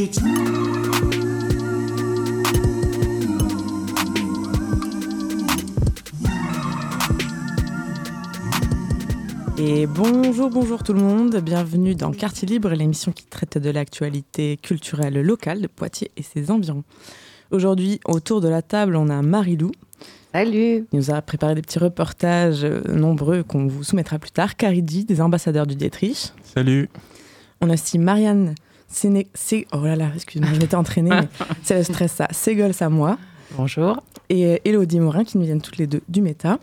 Et bonjour, bonjour tout le monde, bienvenue dans Quartier Libre, l'émission qui traite de l'actualité culturelle locale de Poitiers et ses environs. Aujourd'hui, autour de la table, on a Marie-Lou. Salut Il nous a préparé des petits reportages euh, nombreux qu'on vous soumettra plus tard. Caridi, des ambassadeurs du Dietrich. Salut On a aussi Marianne Séné... Oh là là, excuse-moi, je m'étais entraînée, mais c'est le stress ça. Ségol moi. Bonjour. Et euh, Elodie Morin qui nous viennent toutes les deux du Méta.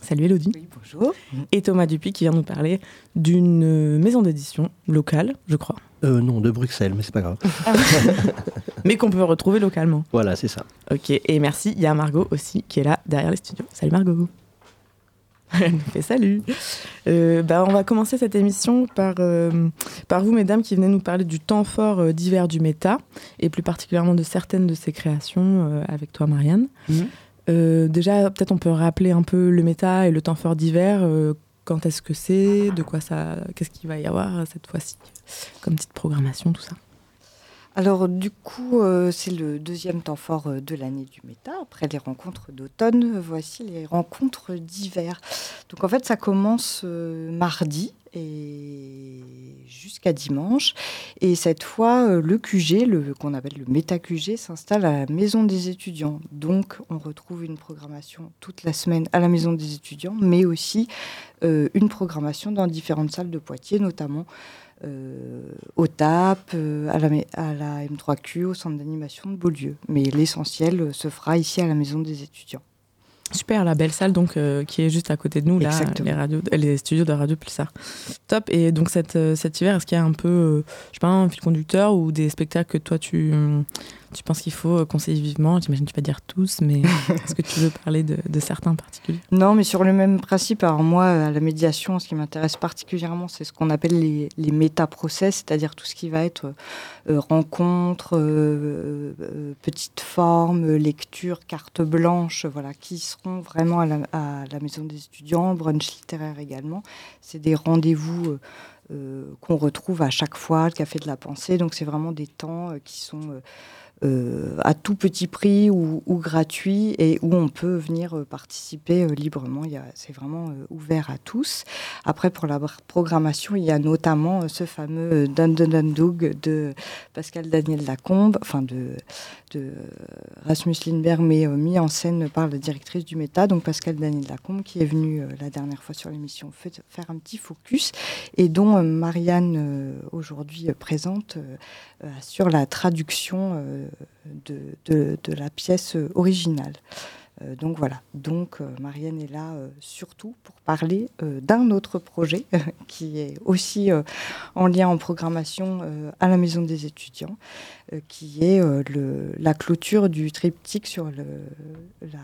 Salut Elodie. Oui, bonjour. Et Thomas Dupuis qui vient nous parler d'une euh, maison d'édition locale, je crois. Euh, non, de Bruxelles, mais c'est pas grave. mais qu'on peut retrouver localement. Voilà, c'est ça. Ok, et merci. Il y a Margot aussi qui est là derrière les studios. Salut Margot. Elle nous fait salut. Euh, bah, on va commencer cette émission par, euh, par vous, mesdames, qui venez nous parler du temps fort euh, d'hiver du méta, et plus particulièrement de certaines de ses créations, avec toi, Marianne. Mhm. Déjà, peut-être on peut rappeler un peu le méta et le temps fort d'hiver. quand est-ce que c'est De quoi ça Qu'est-ce qu'il va y avoir cette fois-ci Comme petite programmation, tout ça. Alors du coup, euh, c'est le deuxième temps fort euh, de l'année du méta. Après les rencontres d'automne, voici les rencontres d'hiver. Donc en fait, ça commence euh, mardi et jusqu'à dimanche. Et cette fois, euh, le QG, le, qu'on appelle le méta QG, s'installe à la maison des étudiants. Donc on retrouve une programmation toute la semaine à la maison des étudiants, mais aussi euh, une programmation dans différentes salles de Poitiers, notamment euh, au TAP, à, la, à la M3Q, au centre d'animation de Beaulieu. Mais l'essentiel se fera ici à la maison des étudiants. Super, la belle salle donc euh, qui est juste à côté de nous là, les, radios, les studios de Radio Pulsar. Top. Et donc cette, euh, cet hiver, est-ce qu'il y a un peu, euh, je sais pas, un fil conducteur ou des spectacles que toi tu, tu penses qu'il faut euh, conseiller vivement J'imagine que tu vas dire tous, mais est-ce que tu veux parler de, de certains en particulier Non, mais sur le même principe, alors moi, à la médiation, ce qui m'intéresse particulièrement, c'est ce qu'on appelle les, les méta-process, c'est-à-dire tout ce qui va être euh, rencontres, euh, euh, petites formes, lecture, carte blanche, voilà, qui seront vraiment à la, à la maison des étudiants, brunch littéraire également. C'est des rendez-vous euh, euh, qu'on retrouve à chaque fois, le café de la pensée, donc c'est vraiment des temps euh, qui sont... euh, à tout petit prix ou, gratuit et où on peut venir euh, participer euh, librement. C'est vraiment euh, ouvert à tous. Après, pour la programmation, il y a notamment ce fameux Dun Dun Dun de Pascal Daniel Lacombe, enfin de, Rasmus Lindberg, mais mis en scène par la directrice du Méta, donc Pascal Daniel Lacombe, qui est venue euh, la dernière fois sur l'émission faire un petit focus et dont Marianne, aujourd'hui présente, sur la traduction de, de- la pièce euh, originale. Euh, donc voilà, donc euh, Marianne est là surtout pour parler d'un autre projet qui est aussi en lien en programmation à la Maison des étudiants, qui est le- la clôture du triptyque sur la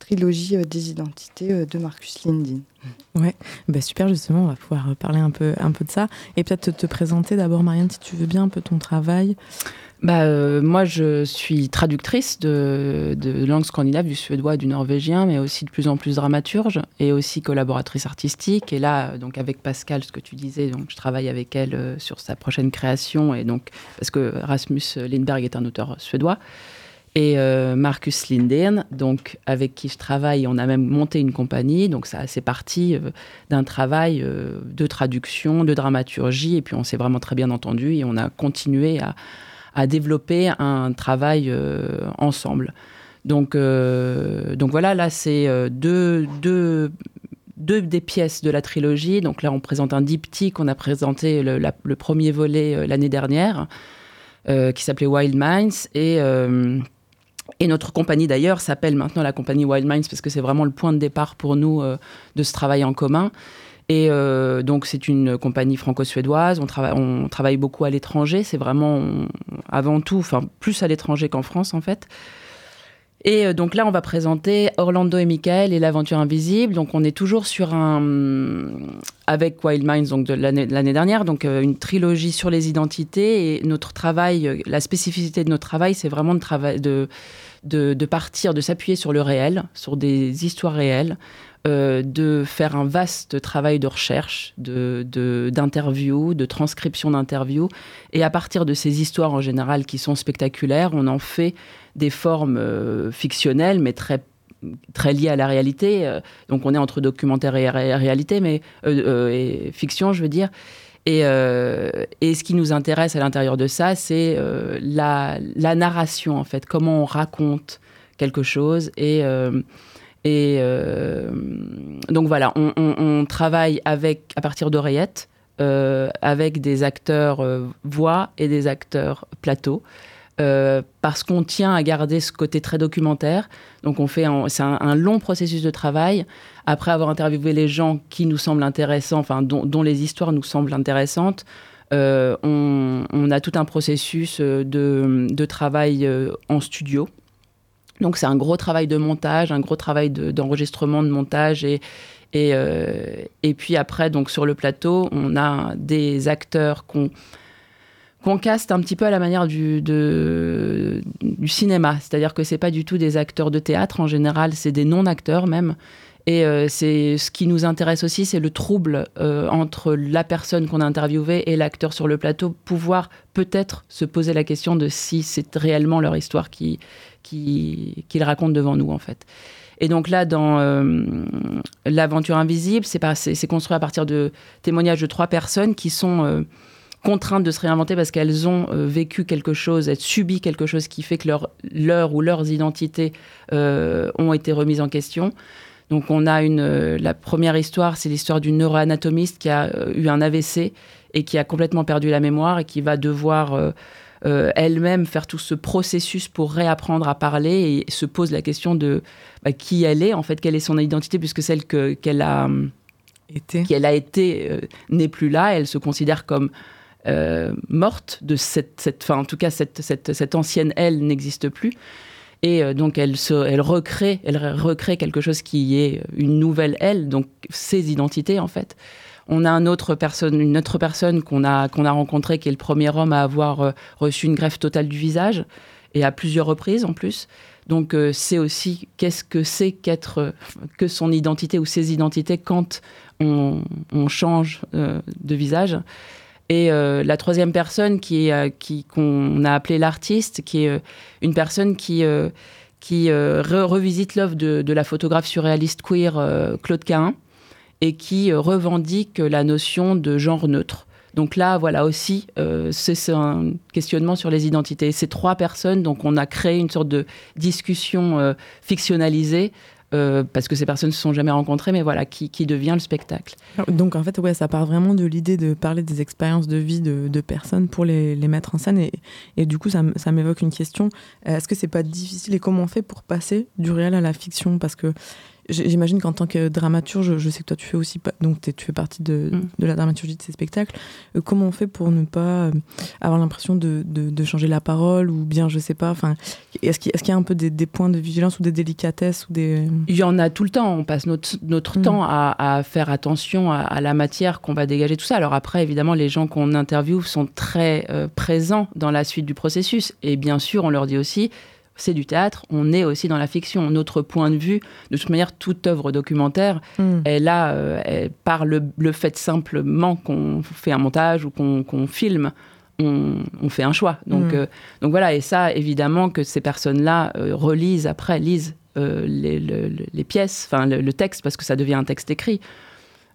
trilogie des identités de Marcus Lindin. Bah, Super, justement, on va pouvoir parler un peu, un peu de ça. Et peut-être te présenter d'abord, Marianne, si tu veux bien, un peu ton travail. Bah, euh, moi, je suis traductrice de, de langue scandinave, du suédois du norvégien, mais aussi de plus en plus dramaturge et aussi collaboratrice artistique. Et là, donc avec Pascal, ce que tu disais, donc je travaille avec elle euh, sur sa prochaine création, et donc parce que Rasmus Lindberg est un auteur suédois. Et euh, Marcus Lindén, donc avec qui je travaille, on a même monté une compagnie. Donc ça, c'est parti d'un travail de traduction, de dramaturgie, et puis on s'est vraiment très bien entendu et on a continué à, à développer un travail euh, ensemble. Donc, euh, donc voilà, là c'est euh, deux, deux, deux des pièces de la trilogie. Donc là on présente un diptyque, on a présenté le, premier volet l'année dernière, qui s'appelait Wild Minds. Et, et notre compagnie d'ailleurs s'appelle maintenant la compagnie Wild Minds parce que c'est vraiment le point de départ pour nous de ce travail en commun. Et euh, donc c'est une compagnie franco-suédoise. On, trava- on travaille beaucoup à l'étranger. C'est vraiment avant tout, enfin plus à l'étranger qu'en France en fait. Et euh, donc là, on va présenter Orlando et Michael et l'aventure invisible. Donc on est toujours sur un, avec Wild Minds donc de l'année dernière, donc une trilogie sur les identités. Et notre travail, la spécificité de notre travail, c'est vraiment de, de, de partir, de s'appuyer sur le réel, sur des histoires réelles, euh, de faire un vaste travail de recherche, d'interviews, de, de, transcription d'interviews. Et à partir de ces histoires en général qui sont spectaculaires, on en fait des formes euh, fictionnelles, mais très très liées à la réalité. Euh, donc on est entre documentaire et réalité, mais et fiction, je veux dire. Et, et, ce qui nous intéresse à l'intérieur de ça, c'est la, la, narration, en fait, comment on raconte quelque chose et et euh, donc voilà, on, travaille à partir d'oreillettes, euh, avec des acteurs euh, voix et des acteurs plateau. parce qu'on tient à garder ce côté très documentaire. Donc on fait, c'est un, long processus de travail. Après avoir interviewé les gens qui nous semblent intéressants, enfin dont, les histoires nous semblent intéressantes, on, a tout un processus de travail en studio donc c'est un gros travail de montage, un gros travail d'enregistrement, de, montage et euh, et puis après donc sur le plateau on a des acteurs qu'on qu'on caste un petit peu à la manière du, du cinéma, c'est-à-dire que c'est pas du tout des acteurs de théâtre en général, c'est des non-acteurs même. Et euh, ce qui nous intéresse aussi, c'est le trouble euh, entre la personne qu'on a interviewée et l'acteur sur le plateau, pouvoir peut-être se poser la question de si c'est réellement leur histoire qui, qu'il raconte devant nous, en fait. Et donc là, dans euh, L'aventure invisible, c'est construit à partir de témoignages de trois personnes qui sont euh, contraintes de se réinventer parce qu'elles ont euh, vécu quelque chose, elles subi quelque chose qui fait que leur, ou leurs identités ont été remises en question. Donc on a une, la première histoire, c'est l'histoire d'une neuroanatomiste qui a eu un AVC et qui a complètement perdu la mémoire et qui va devoir euh, elle-même faire tout ce processus pour réapprendre à parler et se pose la question de bah, qui elle est, en fait, quelle est son identité, puisque celle qu'elle a été, qu'elle a été euh, n'est plus là. Elle se considère comme euh, morte de cette, cette fin, en tout cas, cette, cette, cette ancienne elle n'existe plus. Et donc, elle, se, elle, recrée, elle recrée quelque chose qui est une nouvelle elle, donc ses identités, en fait. On a une autre personne qu'on a, rencontrée, qui est le premier homme à avoir euh, reçu une greffe totale du visage, et à plusieurs reprises en plus. Donc euh, c'est aussi qu'est-ce que c'est qu'être, que son identité ou ses identités quand on, change euh, de visage. Et la troisième personne qu'on a appelé l'artiste, qui est une personne qui, qui revisite l'œuvre de, de, la photographe surréaliste queer Claude Cahin et qui euh, revendique la notion de genre neutre. Donc là, voilà aussi, euh, c'est un questionnement sur les identités. Ces trois personnes, donc on a créé une sorte de discussion euh, fictionnalisée parce que ces personnes ne se sont jamais rencontrées, mais voilà, qui, devient le spectacle. Donc en fait, ouais, ça part vraiment de l'idée de parler des expériences de vie de, personnes pour les, mettre en scène. Et, du coup, ça, ça m'évoque une question. Est-ce que c'est pas difficile et comment on fait pour passer du réel à la fiction? Parce que J'imagine qu'en tant que dramaturge, je sais que toi tu fais aussi, donc tu fais partie de, mm. de, la dramaturgie de ces spectacles. Euh, comment on fait pour ne pas euh, avoir l'impression de, de, changer la parole ou bien, je sais pas, enfin, est-ce qu'il y, a un peu des, points de vigilance ou des délicatesses ou des... Il y en a tout le temps. On passe notre, notre mm. temps à, à, faire attention à, la matière qu'on va dégager, tout ça. Alors après, évidemment, les gens qu'on interviewe sont très euh, présents dans la suite du processus. Et bien sûr, on leur dit aussi, c'est du théâtre, on est aussi dans la fiction. Notre point de vue, de toute manière, toute œuvre documentaire, hmm. elle a, euh, par le, fait simplement qu'on fait un montage ou qu'on filme, on, fait un choix. Donc, hmm. euh, donc voilà, et ça, évidemment, que ces personnes-là euh, relisent après, lisent les, pièces, enfin le, texte, parce que ça devient un texte écrit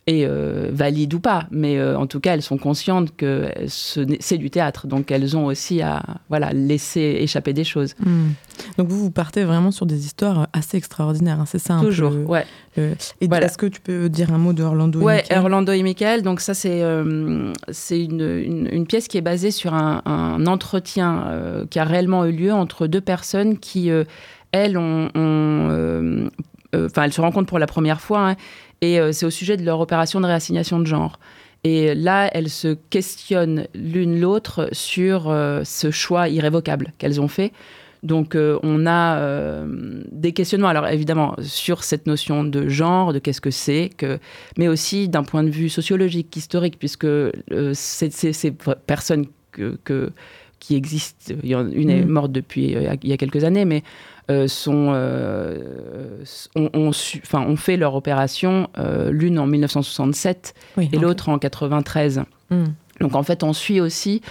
et euh, valides ou pas, mais euh, en tout cas, elles sont conscientes que c'est du théâtre, donc elles ont aussi à voilà, laisser échapper des choses. Hmm. Donc vous, vous partez vraiment sur des histoires assez extraordinaires, hein, c'est ça Toujours, ouais. Et est-ce que tu peux dire un mot de Orlando et Ouais, Orlando et Michael, donc ça c'est euh, c'est une, une, pièce qui est basée sur un, un entretien qui a réellement eu lieu entre deux personnes qui, elles, ont... Enfin, elles se rencontrent pour la première fois hein, et euh, c'est au sujet de leur opération de réassignation de genre. Et là, elles se questionnent l'une l'autre sur euh, ce choix irrévocable qu'elles ont fait. Donc on a des questionnements, alors évidemment, sur cette notion de genre, de qu'est-ce que c'est, que, mais aussi d'un point de vue sociologique, historique, puisque ces personnes que, qui existent, une est mm. morte depuis il y a quelques années, mais euh, sont, euh, ont, ont, fait leur opération, euh, l'une en 1967 et l'autre en 93. Hmm. Donc en fait, on suit aussi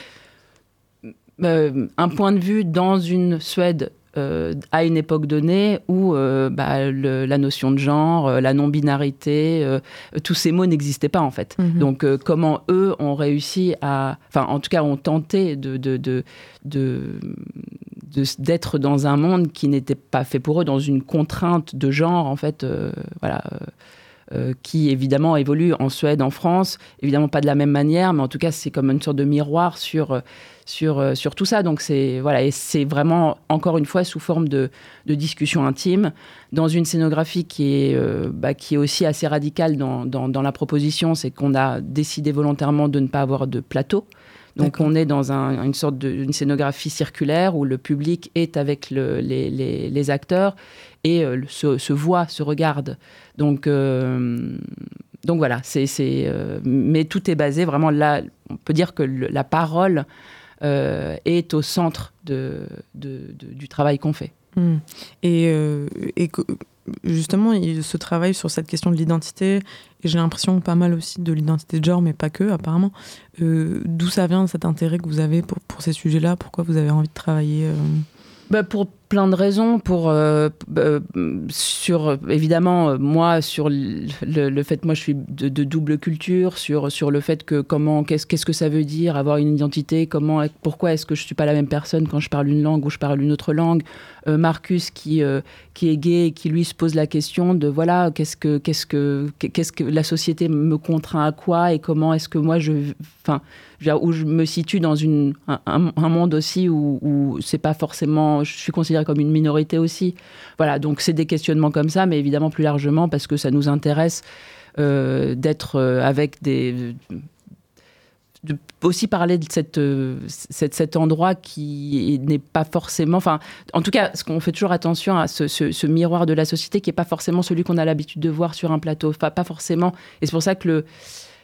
un point de vue dans une Suède euh, à une époque donnée où euh, bah, la notion de genre, euh, la non-binarité, tous ces mots n'existaient pas en fait. Mhm. Donc comment eux ont réussi à, enfin en tout cas ont tenté de, de, de, d'être dans un monde qui n'était pas fait pour eux, dans une contrainte de genre en fait, voilà. qui évidemment évolue en Suède, en France, évidemment pas de la même manière, mais en tout cas c'est comme une sorte de miroir sur sur, euh, sur tout ça. Donc c'est voilà, et c'est vraiment encore une fois sous forme de, de discussion intime dans une scénographie qui est, euh, bah, qui est aussi assez radicale dans, dans, la proposition, c'est qu'on a décidé volontairement de ne pas avoir de plateau. Donc on est dans une sorte de scénographie circulaire où le public est avec le, les, les, les, acteurs et euh, se, se, voit, se regarde. Donc donc voilà, c'est, mais tout est basé vraiment là. On peut dire que la parole euh, est au centre de, du travail qu'on fait. Hmm. Et, euh, et, justement, il se travaille sur cette question de l'identité, et j'ai l'impression pas mal aussi de l'identité de genre, mais pas que, apparemment. Euh, d'où ça vient cet intérêt que vous avez pour, pour ces sujets-là? Pourquoi vous avez envie de travailler bah Pour plein de raisons. Pour, euh, euh, sur, évidemment, euh, moi, sur le, fait, moi, je suis de, double culture, sur, sur le fait que comment, qu'est-ce, qu'est-ce que ça veut dire avoir une identité, comment, pourquoi est-ce que je suis pas la même personne quand je parle une langue ou je parle une autre langue. Marcus, qui, qui est gay et qui lui se pose la question de voilà, qu'est-ce que, qu'est-ce que, qu'est-ce que la société me contraint à quoi et comment est-ce que moi je, enfin, où je me situe dans une, un, monde aussi où, où c'est pas forcément, je suis considérée comme une minorité aussi. Voilà, donc c'est des questionnements comme ça, mais évidemment plus largement parce que ça nous intéresse euh, d'être euh, avec des de aussi parler de cette, euh, cet endroit qui n'est pas forcément, enfin, en tout cas, ce qu'on fait toujours attention à ce, ce, miroir de la société qui n'est pas forcément celui qu'on a l'habitude de voir sur un plateau, enfin, pas forcément. Et c'est pour ça que le,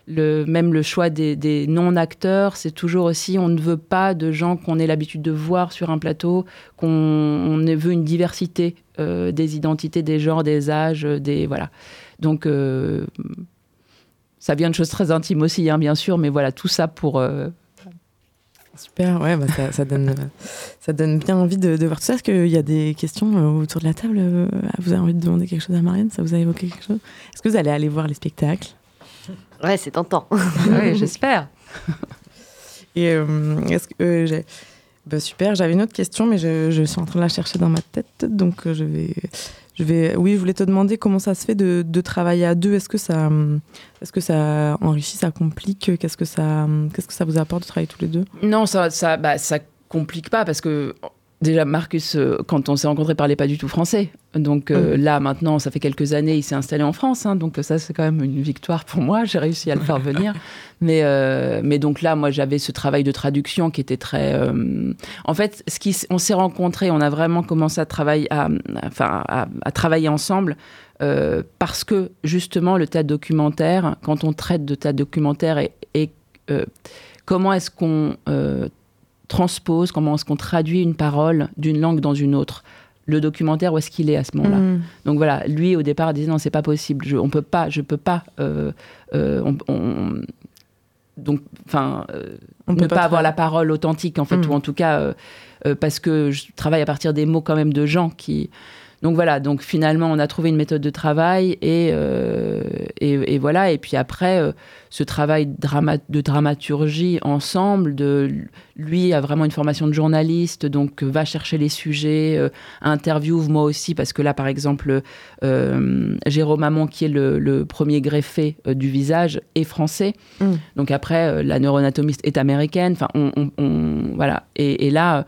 même le choix des, non-acteurs, c'est toujours aussi, on ne veut pas de gens qu'on ait l'habitude de voir sur un plateau, qu'on on veut une diversité euh, des identités, des genres, des âges, des voilà. Donc euh, ça vient de choses très intimes aussi, hein, bien sûr, mais voilà, tout ça pour euh, Super, ouais, bah ça, donne, ça donne bien envie de, voir tout ça. Est-ce qu'il y a des questions autour de la table Vous avez envie de demander quelque chose à Marianne? Ça vous a évoqué quelque chose? Est-ce que vous allez aller voir les spectacles? Ouais, c'est tentant. oui, j'espère. Et euh, est-ce que euh, j'ai... Bah, super, j'avais une autre question, mais je, je, suis en train de la chercher dans ma tête, donc euh, je vais, je vais. Oui, je voulais te demander comment ça se fait de, de travailler à deux. Est-ce que ça, est-ce que ça enrichit, ça complique? Qu'est-ce que ça, qu'est-ce que ça vous apporte de travailler tous les deux? Non, ça, ça, bah, ça complique pas parce que Déjà, Marcus, euh, quand on s'est rencontrés, parlait pas du tout français. Donc euh, mm. là, maintenant, ça fait quelques années, il s'est installé en France. Hein. donc ça, c'est quand même une victoire pour moi. J'ai réussi à le faire venir. mais, euh, mais donc là, moi, j'avais ce travail de traduction qui était très... En fait, ce qui, on s'est rencontrés, on a vraiment commencé à travailler, à, enfin, à, travailler ensemble. parce que justement, le théâtre documentaire, quand on traite de théâtre documentaire et, et comment est-ce qu'on transpose, comment est-ce qu'on traduit une parole d'une langue dans une autre le documentaire où est-ce qu'il est à ce moment-là. Mm. Donc voilà, lui au départ disait non c'est pas possible, je, on peut pas, je peux pas, euh, euh, donc enfin euh, on ne peut pas, avoir la parole authentique en fait mm. ou en tout cas parce que je travaille à partir des mots quand même de gens qui donc voilà, donc finalement on a trouvé une méthode de travail et, euh, et, voilà, et puis après euh, ce travail de dramaturgie ensemble, de, lui a vraiment une formation de journaliste, donc va chercher les sujets, euh, interviewe moi aussi, parce que là par exemple Jérôme Amon qui est le, premier greffé du visage est français, mm. donc après la neuroanatomiste est américaine, enfin on, voilà, et, et là euh,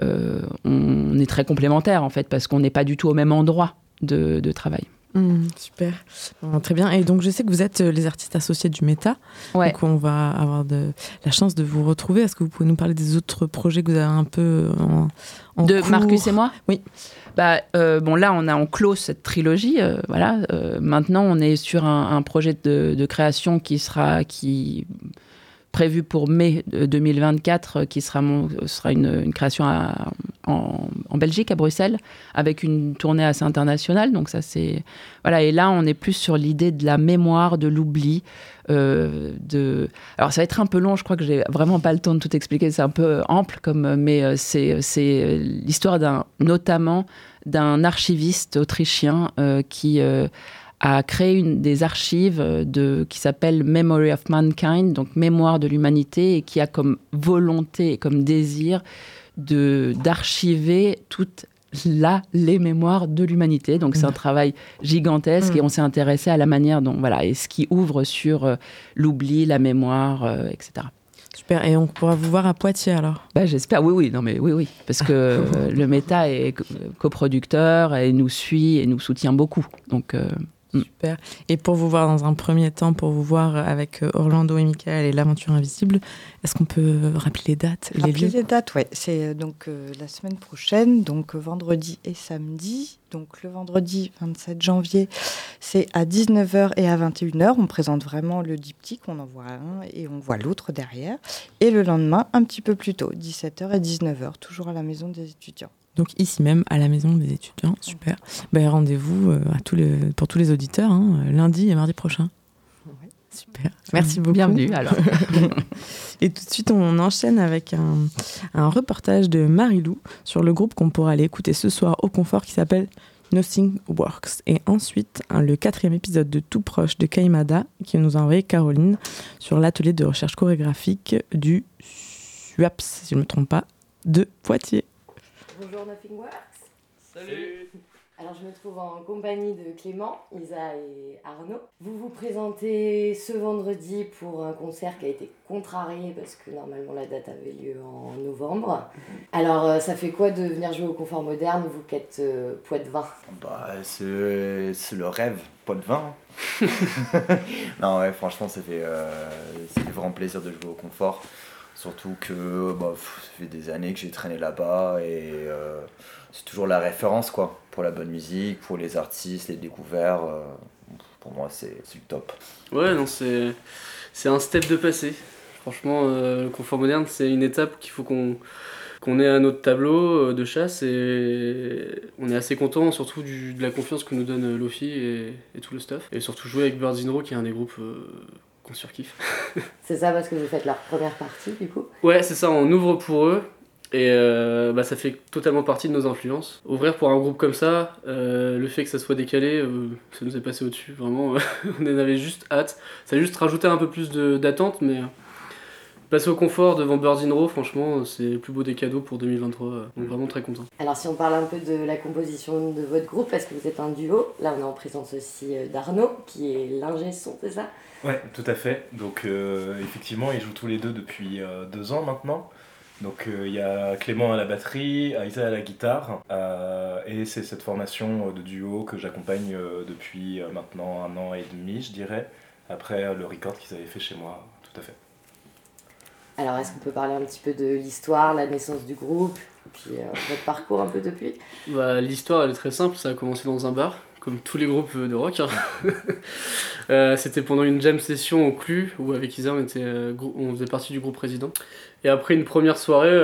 on est très complémentaires en fait parce qu'on n'est pas du tout au même endroit de, travail. Mmh, super, très bien. Et donc je sais que vous êtes les artistes associés du Meta. Ouais. Donc on va avoir de, la chance de vous retrouver. Est-ce que vous pouvez nous parler des autres projets que vous avez un peu en, en De cours Marcus et moi Oui. Bah, euh, bon, là, on a en close cette trilogie. euh, voilà. Euh, maintenant, on est sur un, un projet de, de création qui sera qui prévu pour mai de 2024, euh, qui sera, sera une, création en, Belgique, à Bruxelles, avec une tournée assez internationale. Donc ça, c'est voilà. Et là, on est plus sur l'idée de la mémoire, de l'oubli. euh, de... Alors ça va être un peu long, je crois que j'ai vraiment pas le temps de tout expliquer, c'est un peu ample, comme, mais euh, c'est c'est l'histoire d'un, notamment d'un archiviste autrichien qui a créé une des archives euh, de, qui s'appelle Memory of Mankind, donc mémoire de l'humanité, et qui a comme volonté et comme désir d'archiver toutes là les mémoires de l'humanité. Donc c'est un travail gigantesque Mm. et on s'est intéressé à la manière dont voilà et ce qui ouvre sur euh, l'oubli, la mémoire, euh, etc. Super. Et on pourra vous voir à Poitiers alors? Bah, j'espère, oui, oui, non, mais oui, oui, parce que euh, le Méta est co- coproducteur et nous suit et nous soutient beaucoup. Donc, Super. Et pour vous voir dans un premier temps, pour vous voir avec euh, Orlando et Michael et l'aventure invisible, est-ce qu'on peut rappeler les dates et les Rappeler lieux les dates, ouais. C'est euh, donc euh, la semaine prochaine, donc euh, vendredi et samedi. Donc le vendredi 27 janvier, c'est à 19h et à 21h. On présente vraiment le diptyque, on en voit un et on voit l'autre derrière. Et le lendemain, un petit peu plus tôt, 17h et 19h, toujours à la maison des étudiants. Donc ici même, à la maison des étudiants. Super. Ben, Rendez-vous euh, à tous les, pour tous les auditeurs, hein, lundi et mardi prochain. Ouais. Super. Merci beaucoup. bienvenue alors. Et tout de suite, on enchaîne avec un, un reportage de Marilou sur le groupe qu'on pourra aller écouter ce soir au confort qui s'appelle Nothing Works. Et ensuite, un- le quatrième épisode de Tout Proche de Kaimada qui nous a envoyé Caroline sur l'atelier de recherche chorégraphique du SUAPS, si je ne me trompe pas, de Poitiers. Bonjour Nothing Works. Salut. Alors je me trouve en compagnie de Clément, Isa et Arnaud. Vous vous présentez ce vendredi pour un concert qui a été contrarié parce que normalement la date avait lieu en novembre. Alors euh, ça fait quoi de venir jouer au confort moderne, vous qui êtes euh, Poitvin Bah, c'est le rêve, pas de vin. non, ouais, franchement, ça fait, euh, ça fait vraiment plaisir de jouer au confort. Surtout que bah, ça fait des années que j'ai traîné là-bas et euh, c'est toujours la référence quoi, pour la bonne musique, pour les artistes, les découvertes. euh, pour moi, c'est le top. Ouais, non, c'est un step de passé. Franchement, euh, le confort moderne, c'est une étape qu'il faut qu'on ait à notre tableau de chasse et on est assez content surtout du, de la confiance que nous donne Lofi et, et tout le stuff. Et surtout jouer avec Birds in qui est un des groupes qu'on surkiffe. C'est ça parce que vous faites leur première partie du coup Ouais, c'est ça, on ouvre pour eux. Et euh, bah, ça fait totalement partie de nos influences. Ouvrir pour un groupe comme ça, euh, le fait que ça soit décalé, euh, ça nous est passé au-dessus. Vraiment, on en avait juste hâte. Ça a juste rajouté un peu plus de- d'attente, mais passer au confort devant Birds in Row, franchement, c'est le plus beau des cadeaux pour 2023. euh, Donc vraiment très content. Alors si on parle un peu de la composition de votre groupe, parce que vous êtes un duo, là on est en présence aussi euh, d'Arnaud, qui est l'ingé son, c'est ça? Ouais, tout à fait. Donc euh, effectivement, ils jouent tous les deux depuis euh, deux ans maintenant. Donc euh, il y a Clément à la batterie, Aïsa à la guitare, euh, et c'est cette formation de duo que j'accompagne euh, depuis euh, maintenant un an et demi, je dirais, après euh, le record qu'ils avaient fait chez moi, tout à fait. Alors est-ce qu'on peut parler un petit peu de l'histoire, la naissance du groupe, et puis euh, votre parcours un peu depuis? Bah, L'histoire elle est très simple, ça a commencé dans un bar, comme tous les groupes de rock. hein. Euh, C'était pendant une jam session au Clu, où avec Isa euh, on faisait partie du groupe président. Et après une première soirée,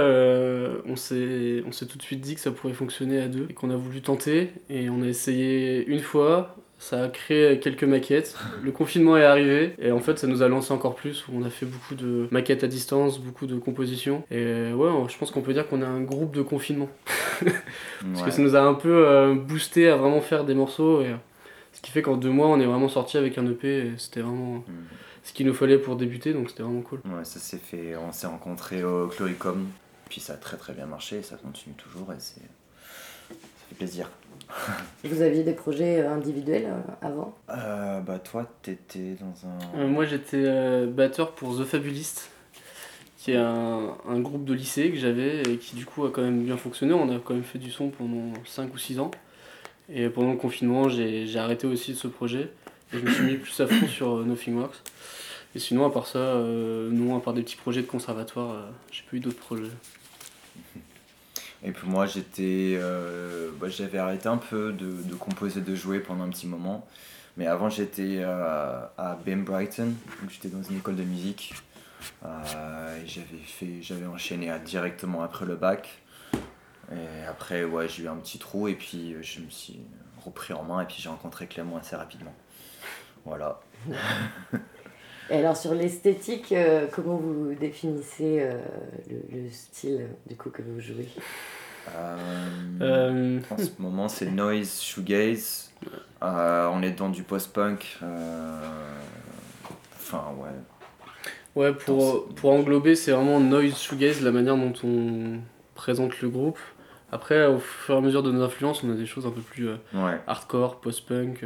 on s'est tout de suite dit que ça pourrait fonctionner à deux, et qu'on a voulu tenter, et on a essayé une fois. Ça a créé quelques maquettes. Le confinement est arrivé et en fait ça nous a lancé encore plus. On a fait beaucoup de maquettes à distance, beaucoup de compositions. Et ouais, je pense qu'on peut dire qu'on est un groupe de confinement. Parce que ça nous a un peu euh, boosté à vraiment faire des morceaux. Et, euh, ce qui fait qu'en deux mois, on est vraiment sorti avec un EP. Et c'était vraiment Mm. ce qu'il nous fallait pour débuter. Donc c'était vraiment cool. Ouais, ça s'est fait, on s'est rencontrés au Chloricum, puis ça a très très bien marché, ça continue toujours et c'est, ça fait plaisir. Vous aviez des projets euh, individuels euh, avant? Euh, bah toi, t'étais dans un... Euh, moi, j'étais euh, batteur pour The Fabulist, qui est un, un groupe de lycée que j'avais et qui du coup a quand même bien fonctionné. On a quand même fait du son pendant 5 ou 6 ans. Et pendant le confinement, j'ai arrêté aussi ce projet. Et je me suis mis plus à fond sur Nothing Works. Et sinon, à part ça, non, à part des petits projets de conservatoire, j'ai pas eu d'autres projets. Et puis moi, j'étais, bah, j'avais arrêté un peu de, de, composer, de jouer pendant un petit moment. Mais avant, j'étais à BIM Brighton, j'étais dans une école de musique. Euh, j'avais fait, j'avais enchaîné directement après le bac. Et après, ouais, j'ai eu un petit trou et puis euh, je me suis repris en main et puis j'ai rencontré Clément assez rapidement. Voilà. et alors sur l'esthétique, euh, comment vous définissez le, style du coup que vous jouez? En ce moment, c'est noise, shoegaze. on est dans du post-punk. Enfin, ouais Ouais, pour, pour englober, c'est vraiment noise shoegaze, la manière dont on présente le groupe. Après, au fur et à mesure de nos influences, on a des choses un peu plus euh, hardcore, post-punk,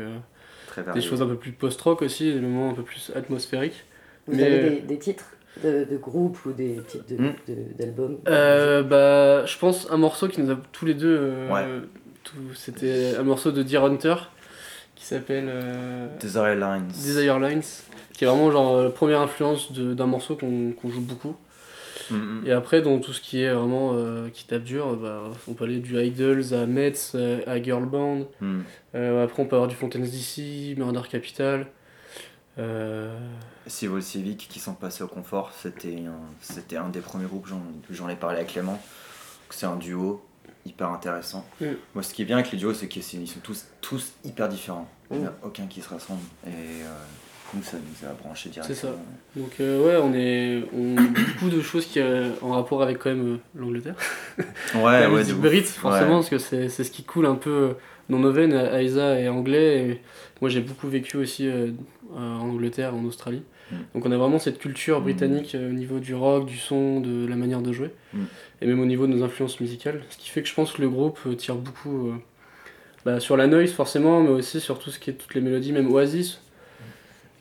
euh, des choses un peu plus post-rock aussi, des moments un peu plus atmosphériques. Vous Mais... avez des, titres de, de groupes ou des titres hmm. d'albums euh, bah, Je pense un morceau qui nous a tous les deux. C'était un morceau de Deer Hunter qui s'appelle Desire Lines. Desire Lines qui est vraiment genre la euh, première influence d'un morceau qu'on joue beaucoup. Et après, dans tout ce qui est vraiment euh, qui tape dur, bah, on peut aller du Idols à Metz, euh, à Girl Band. Mm. après, on peut avoir du Fontaines DC, Murder Capital. Civil Civic qui sont passés au confort, c'était un, un des premiers groupes, j'en ai parlé à Clément. C'est un duo hyper intéressant. Mm. Moi, ce qui est bien avec les duos, c'est qu'ils sont tous, tous hyper différents. Il n'y a mm. aucun qui se ressemble. Et ça nous a branché directement. C'est ça. Donc euh, ouais, on est on, beaucoup de choses qui euh, en rapport avec quand même euh, l'Angleterre. Ouais, ouais, musique forcément, parce que c'est ce qui coule un peu dans nos veines. Aïsa est anglais. Et moi, j'ai beaucoup vécu aussi en Angleterre, en Australie. Mm. Donc on a vraiment cette culture mm. britannique au niveau du rock, du son, de la manière de jouer. Mm. Et même au niveau de nos influences musicales. Ce qui fait que je pense que le groupe tire beaucoup... Bah, sur la noise forcément, mais aussi sur tout ce qui est toutes les mélodies, même Oasis,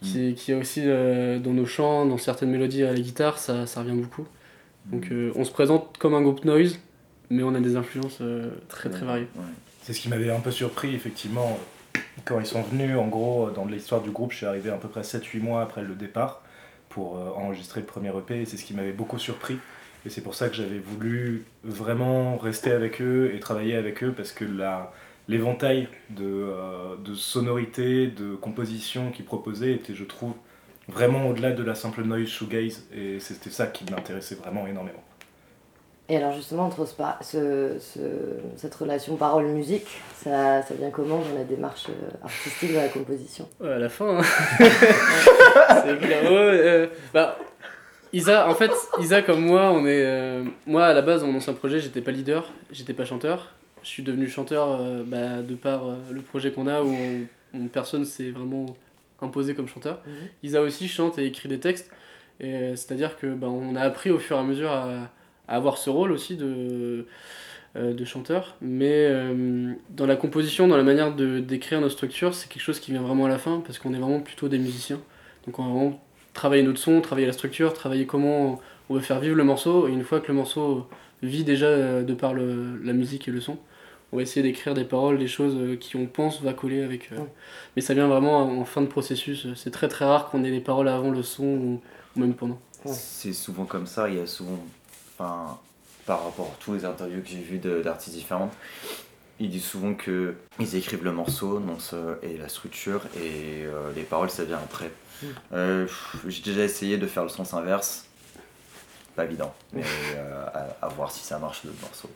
qui, qui est aussi euh, dans nos chants, dans certaines mélodies à la guitare, ça, ça revient beaucoup. Donc mm. euh, on se présente comme un groupe noise, mais on a des influences euh, très très variées. C'est ce qui m'avait un peu surpris, effectivement, quand ils sont venus. En gros, dans l'histoire du groupe, je suis arrivé à peu près 7-8 mois après le départ pour enregistrer le premier EP, et c'est ce qui m'avait beaucoup surpris. Et c'est pour ça que j'avais voulu vraiment rester avec eux et travailler avec eux, parce que la l'éventail de, euh, de sonorités, de compositions qu'ils proposaient était, je trouve, vraiment au-delà de la simple noise shoegaze. Et c'était ça qui m'intéressait vraiment énormément. Et alors justement, entre ce, ce, cette relation parole-musique, ça, ça, vient comment dans la démarche euh, artistique de la composition? À la fin, hein. c'est clair. Euh, bah, Isa, en fait, Isa comme moi, on est, moi à la base, dans mon ancien projet, j'étais pas leader, j'étais pas chanteur je suis devenu chanteur euh, bah, de par euh, le projet qu'on a où on, personne s'est vraiment imposé comme chanteur. Mhm. Isa aussi chante et écrit des textes. Et c'est-à-dire que bah, on a appris au fur et à mesure à, avoir ce rôle aussi de, euh, de chanteur. Mais dans la composition, dans la manière de d'écrire nos structures, c'est quelque chose qui vient vraiment à la fin parce qu'on est vraiment plutôt des musiciens. Donc on va vraiment travailler notre son, travailler la structure, travailler comment on veut faire vivre le morceau. Et une fois que le morceau vit déjà de par le, la musique et le son, on va essayer d'écrire des paroles, des choses euh, qui on pense va coller avec. Euh, mais ça vient vraiment en fin de processus. C'est très très rare qu'on ait des paroles avant le son ou, même pendant. C'est souvent comme ça. Il y a souvent, enfin, par rapport à tous les interviews que j'ai vues d'artistes différents, ils disent souvent que ils écrivent le morceau, non, et la structure et euh, les paroles ça vient après. Mm. j'ai déjà essayé de faire le sens inverse. Pas évident, mais à, à, voir si ça marche le morceau.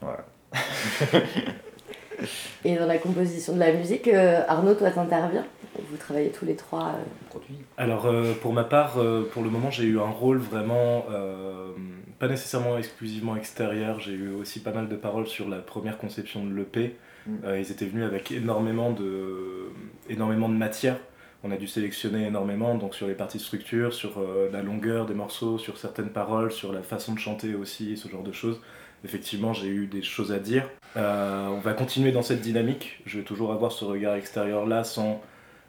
Voilà. Et dans la composition de la musique, euh, Arnaud, toi, t'interviens? Vous travaillez tous les trois euh, Alors, euh, pour ma part, pour le moment, j'ai eu un rôle vraiment, pas nécessairement exclusivement extérieur. J'ai eu aussi pas mal de paroles sur la première conception de l'EP. Mm. ils étaient venus avec énormément de, énormément de matière. On a dû sélectionner énormément, donc sur les parties structure, sur la longueur des morceaux, sur certaines paroles, sur la façon de chanter aussi, ce genre de choses effectivement, j'ai eu des choses à dire. Euh, on va continuer dans cette dynamique. Je vais toujours avoir ce regard extérieur-là sans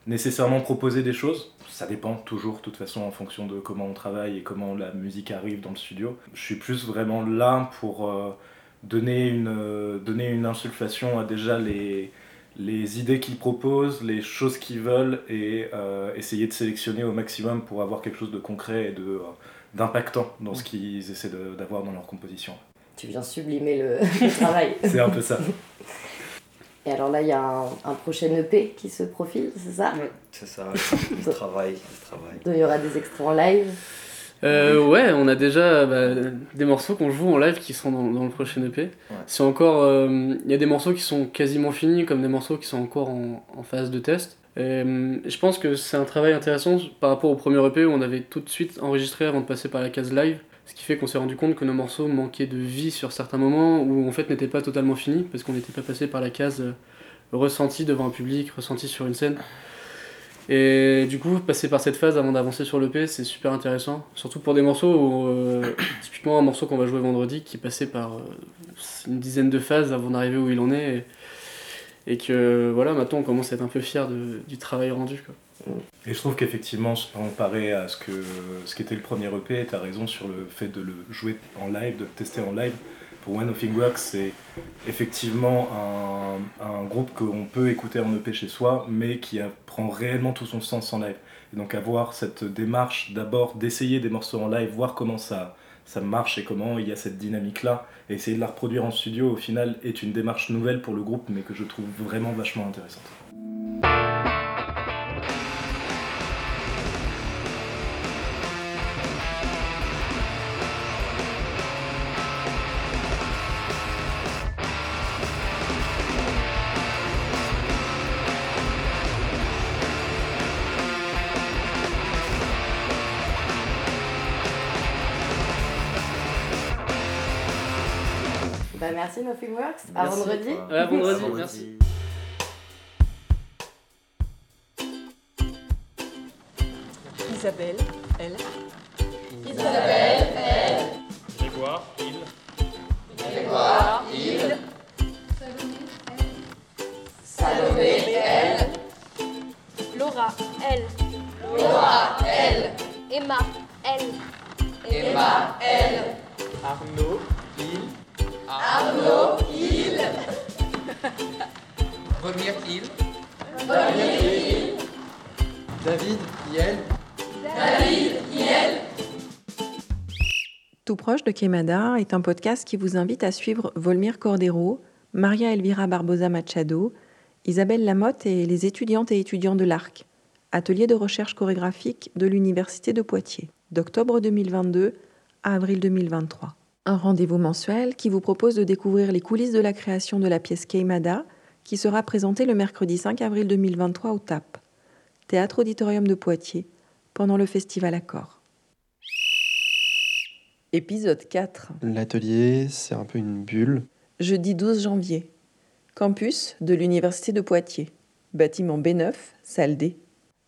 nécessairement proposer des choses. Ça dépend toujours, de toute façon, en fonction de comment on travaille et comment la musique arrive dans le studio. Je suis plus vraiment là pour euh, donner, une, euh, donner une insulfation à déjà les, les idées qu'ils proposent, les choses qu'ils veulent et euh, essayer de sélectionner au maximum pour avoir quelque chose de concret et de, d'impactant dans ce qu'ils essaient d'avoir dans leur composition. Tu viens sublimer le, travail. c'est un peu ça. Et alors là, il y a un, prochain EP qui se profile, c'est ça? Oui, c'est ça. Il travaille, il y aura des extraits en live euh, ouais, on a déjà bah, des morceaux qu'on joue en live qui sont dans, le prochain EP. C'est encore, euh, il y a des morceaux qui sont quasiment finis, comme des morceaux qui sont encore en, phase de test. Euh, je pense que c'est un travail intéressant par rapport au premier EP où on avait tout de suite enregistré avant de passer par la case live. Ce qui fait qu'on s'est rendu compte que nos morceaux manquaient de vie sur certains moments où en fait n'étaient pas totalement finis parce qu'on n'était pas passé par la case ressenti devant un public, ressenti sur une scène. Et du coup, passer par cette phase avant d'avancer sur l'EP, c'est super intéressant. Surtout pour des morceaux où, euh, typiquement un morceau qu'on va jouer vendredi, qui passait par euh, une dizaine de phases avant d'arriver où il en est. Et, que voilà, maintenant on commence à être un peu fier du travail rendu. Et je trouve qu'effectivement, comparé à ce que ce qu'était le premier EP, tu as raison sur le fait de le jouer en live, de le tester en live pour One Nothing Works, c'est effectivement un, un groupe qu'on peut écouter en EP chez soi, mais qui prend réellement tout son sens en live. Et donc avoir cette démarche d'abord d'essayer des morceaux en live, voir comment ça, ça marche et comment il y a cette dynamique-là, et essayer de la reproduire en studio, au final, est une démarche nouvelle pour le groupe, mais que je trouve vraiment vachement intéressante. Merci Nothing Works. À vendredi. À vendredi, merci. Isabelle, elle. Quemada est un podcast qui vous invite à suivre Volmir Cordero, Maria Elvira Barbosa Machado, Isabelle Lamotte et les étudiantes et étudiants de l'ARC, atelier de recherche chorégraphique de l'Université de Poitiers, d'octobre 2022 à avril 2023. Un rendez-vous mensuel qui vous propose de découvrir les coulisses de la création de la pièce Keimada, qui sera présentée le mercredi 5 avril 2023 au TAP, Théâtre Auditorium de Poitiers, pendant le festival Accord. Épisode 4. L'atelier, c'est un peu une bulle. Jeudi 12 janvier. Campus de l'Université de Poitiers. Bâtiment B9, salle D.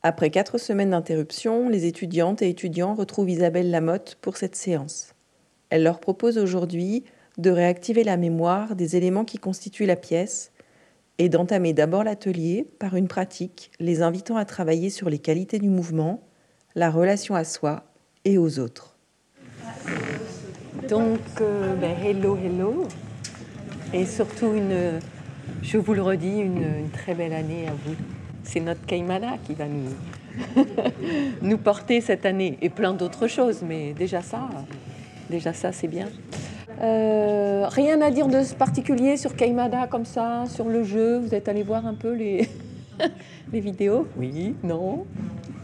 Après quatre semaines d'interruption, les étudiantes et étudiants retrouvent Isabelle Lamotte pour cette séance. Elle leur propose aujourd'hui de réactiver la mémoire des éléments qui constituent la pièce et d'entamer d'abord l'atelier par une pratique les invitant à travailler sur les qualités du mouvement, la relation à soi et aux autres. Donc, euh, ben, hello, hello. Et surtout, une, je vous le redis, une, très belle année à vous. C'est notre Kaimana qui va nous, nous porter cette année et plein d'autres choses, mais déjà ça, Déjà ça, c'est bien. Euh, rien à dire de particulier sur Kaimada comme ça, sur le jeu? Vous êtes allé voir un peu les, les vidéos? Oui, non,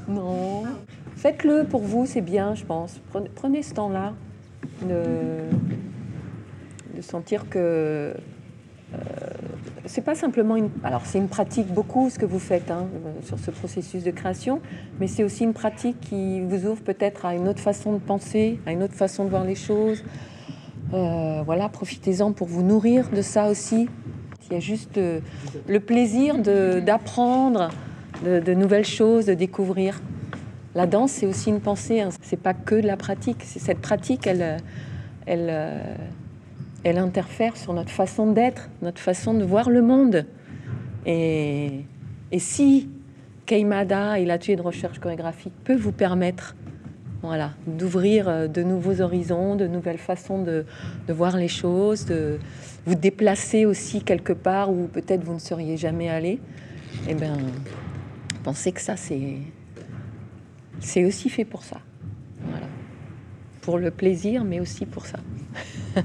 non? Faites-le pour vous, c'est bien, je pense. Prenez, ce temps-là de, de, sentir que euh, c'est pas simplement une. Alors, c'est une pratique beaucoup ce que vous faites hein, sur ce processus de création, mais c'est aussi une pratique qui vous ouvre peut-être à une autre façon de penser, à une autre façon de voir les choses. Euh, voilà, profitez-en pour vous nourrir de ça aussi. Il y a juste euh, le plaisir d'apprendre de, nouvelles choses, de découvrir. La danse, c'est aussi une pensée. Hein. C'est pas que de la pratique. Cette pratique, elle, elle, elle interfère sur notre façon d'être, notre façon de voir le monde. Et, et si Keimada et l'atelier de recherche chorégraphique peut vous permettre Voilà, d'ouvrir euh, de nouveaux horizons, de nouvelles façons de, de, voir les choses, de vous déplacer aussi quelque part où peut-être vous ne seriez jamais allé. Eh bien, pensez que ça, c'est, c'est aussi fait pour ça. Voilà. Pour le plaisir, mais aussi pour ça.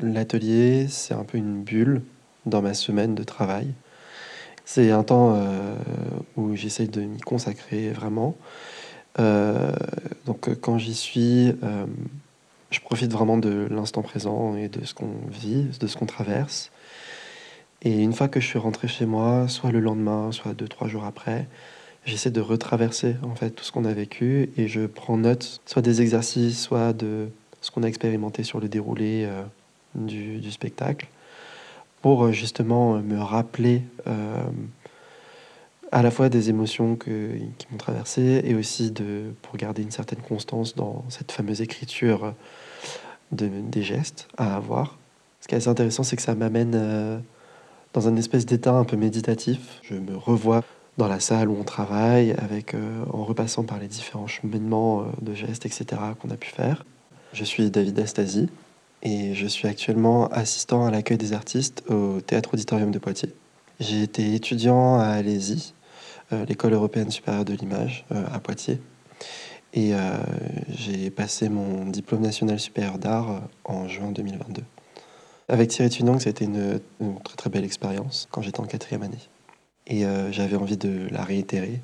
L'atelier, c'est un peu une bulle dans ma semaine de travail. C'est un temps euh, où j'essaye de m'y consacrer vraiment. Euh, donc quand j'y suis, euh, je profite vraiment de l'instant présent et de ce qu'on vit, de ce qu'on traverse. Et une fois que je suis rentré chez moi, soit le lendemain, soit deux, trois jours après, j'essaie de retraverser en fait tout ce qu'on a vécu et je prends note soit des exercices, soit de ce qu'on a expérimenté sur le déroulé euh, du, spectacle pour euh, justement me rappeler euh, à la fois des émotions que, qui m'ont traversé et aussi de, pour garder une certaine constance dans cette fameuse écriture de, des gestes à avoir. Ce qui est assez intéressant, c'est que ça m'amène dans un espèce d'état un peu méditatif. Je me revois dans la salle où on travaille, avec, euh, en repassant par les différents cheminements euh, de gestes, etc., qu'on a pu faire. Je suis David Astasi et je suis actuellement assistant à l'accueil des artistes au Théâtre Auditorium de Poitiers. J'ai été étudiant à Alési, euh, l'école européenne supérieure de l'image à Poitiers. Et j'ai passé mon diplôme national supérieur d'art en juin 2022. Avec Thierry Tunang, ça a été une, une très très belle expérience quand j'étais en quatrième année. Et euh, j'avais envie de la réitérer,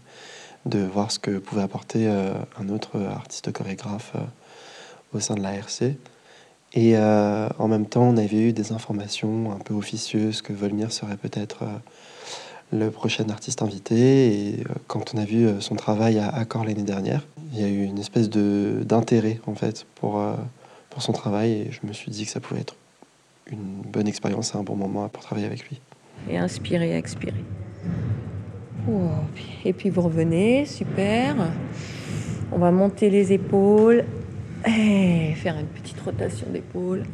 de voir ce que pouvait apporter euh, un autre artiste chorégraphe au sein de la RC. Et euh, en même temps, on avait eu des informations un peu officieuses que Volmir serait peut-être euh, le prochain artiste invité. Et euh, quand on a vu son travail à Accor l'année dernière, il y a eu une espèce d'intérêt en fait pour, pour son travail. Et je me suis dit que ça pouvait être une bonne expérience et un bon moment pour travailler avec lui. Et inspirer, expirer. Et puis vous revenez, super. On va monter les épaules et faire une petite rotation d'épaule.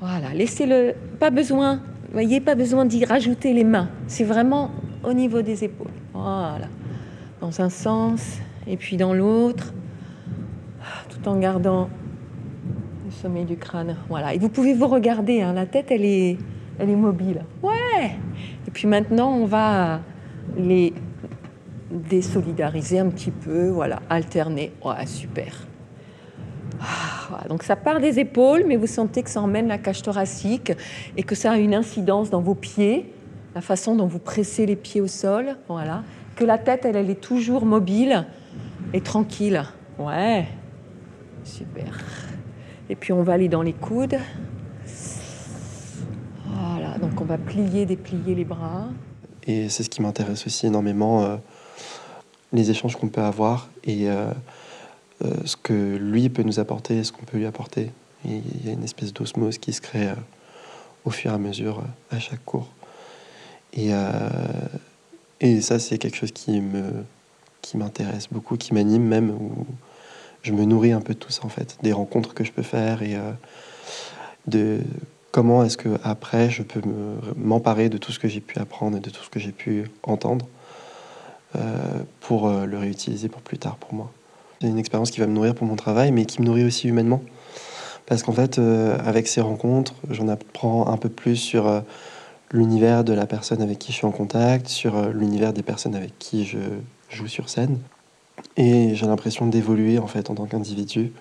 Voilà, laissez-le. Pas besoin, voyez, pas besoin d'y rajouter les mains. C'est vraiment au niveau des épaules. Voilà. Dans un sens et puis dans l'autre, tout en gardant le sommet du crâne. Voilà. Et vous pouvez vous regarder, hein, la tête, elle est, elle est mobile. Ouais. Et puis maintenant, on va les désolidariser un petit peu, voilà, alterner. Ouais, super. Ah. Donc ça part des épaules, mais vous sentez que ça emmène la cage thoracique et que ça a une incidence dans vos pieds, la façon dont vous pressez les pieds au sol, voilà. Que la tête, elle, elle est toujours mobile et tranquille. Ouais, super. Et puis on va aller dans les coudes. Donc on va plier, déplier les bras. Et c'est ce qui m'intéresse aussi énormément. Euh, les échanges qu'on peut avoir et euh, euh, ce que lui peut nous apporter, ce qu'on peut lui apporter. Il y a une espèce d'osmose qui se crée au fur et à mesure à chaque cours. Et, et ça, c'est quelque chose qui me qui m'intéresse beaucoup, qui m'anime même, où je me nourris un peu de tout ça en fait, des rencontres que je peux faire et de comment est-ce que après je peux m'emparer de tout ce que j'ai pu apprendre et de tout ce que j'ai pu entendre euh, pour euh, le réutiliser pour plus tard pour moi. C'est une expérience qui va me nourrir pour mon travail, mais qui me nourrit aussi humainement. Parce qu'en fait, euh, avec ces rencontres, j'en apprends un peu plus sur l'univers de la personne avec qui je suis en contact, sur l'univers des personnes avec qui je joue sur scène. Et j'ai l'impression d'évoluer en fait en tant qu'individu,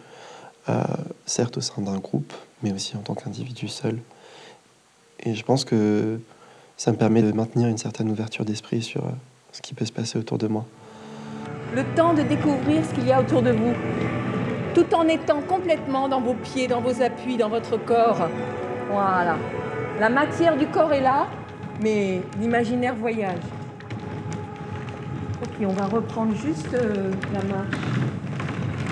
euh, certes au sein d'un groupe, mais aussi en tant qu'individu seul. Et je pense que ça me permet de maintenir une certaine ouverture d'esprit sur ce qui peut se passer autour de moi. Le temps de découvrir ce qu'il y a autour de vous, tout en étant complètement dans vos pieds, dans vos appuis, dans votre corps. Voilà. La matière du corps est là, mais l'imaginaire voyage. Ok, on va reprendre juste euh, la main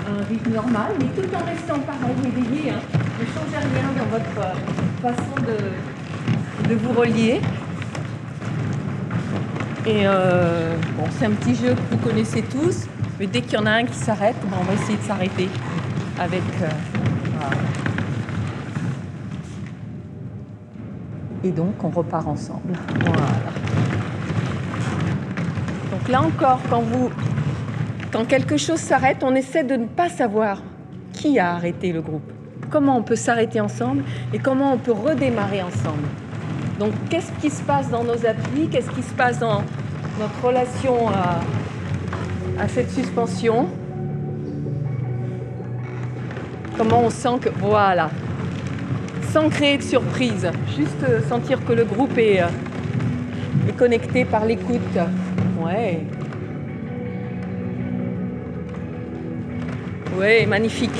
un rythme normal, mais tout en restant pareil, éveillé. Hein. Ne changez rien dans votre euh, façon de, de vous relier. Et euh, bon, c'est un petit jeu que vous connaissez tous, mais dès qu'il y en a un qui s'arrête, on va essayer de s'arrêter avec. Euh. Et donc, on repart ensemble. Voilà. Donc là encore, quand vous Quand quelque chose s'arrête, on essaie de ne pas savoir qui a arrêté le groupe. Comment on peut s'arrêter ensemble et comment on peut redémarrer ensemble. Donc, qu'est-ce qui se passe dans nos appuis Qu'est-ce qui se passe dans notre relation à, cette suspension Comment on sent que. Voilà. Sans créer de surprise. Juste euh, sentir que le groupe est, euh, est connecté par l'écoute. Ouais. Ouais, magnifique.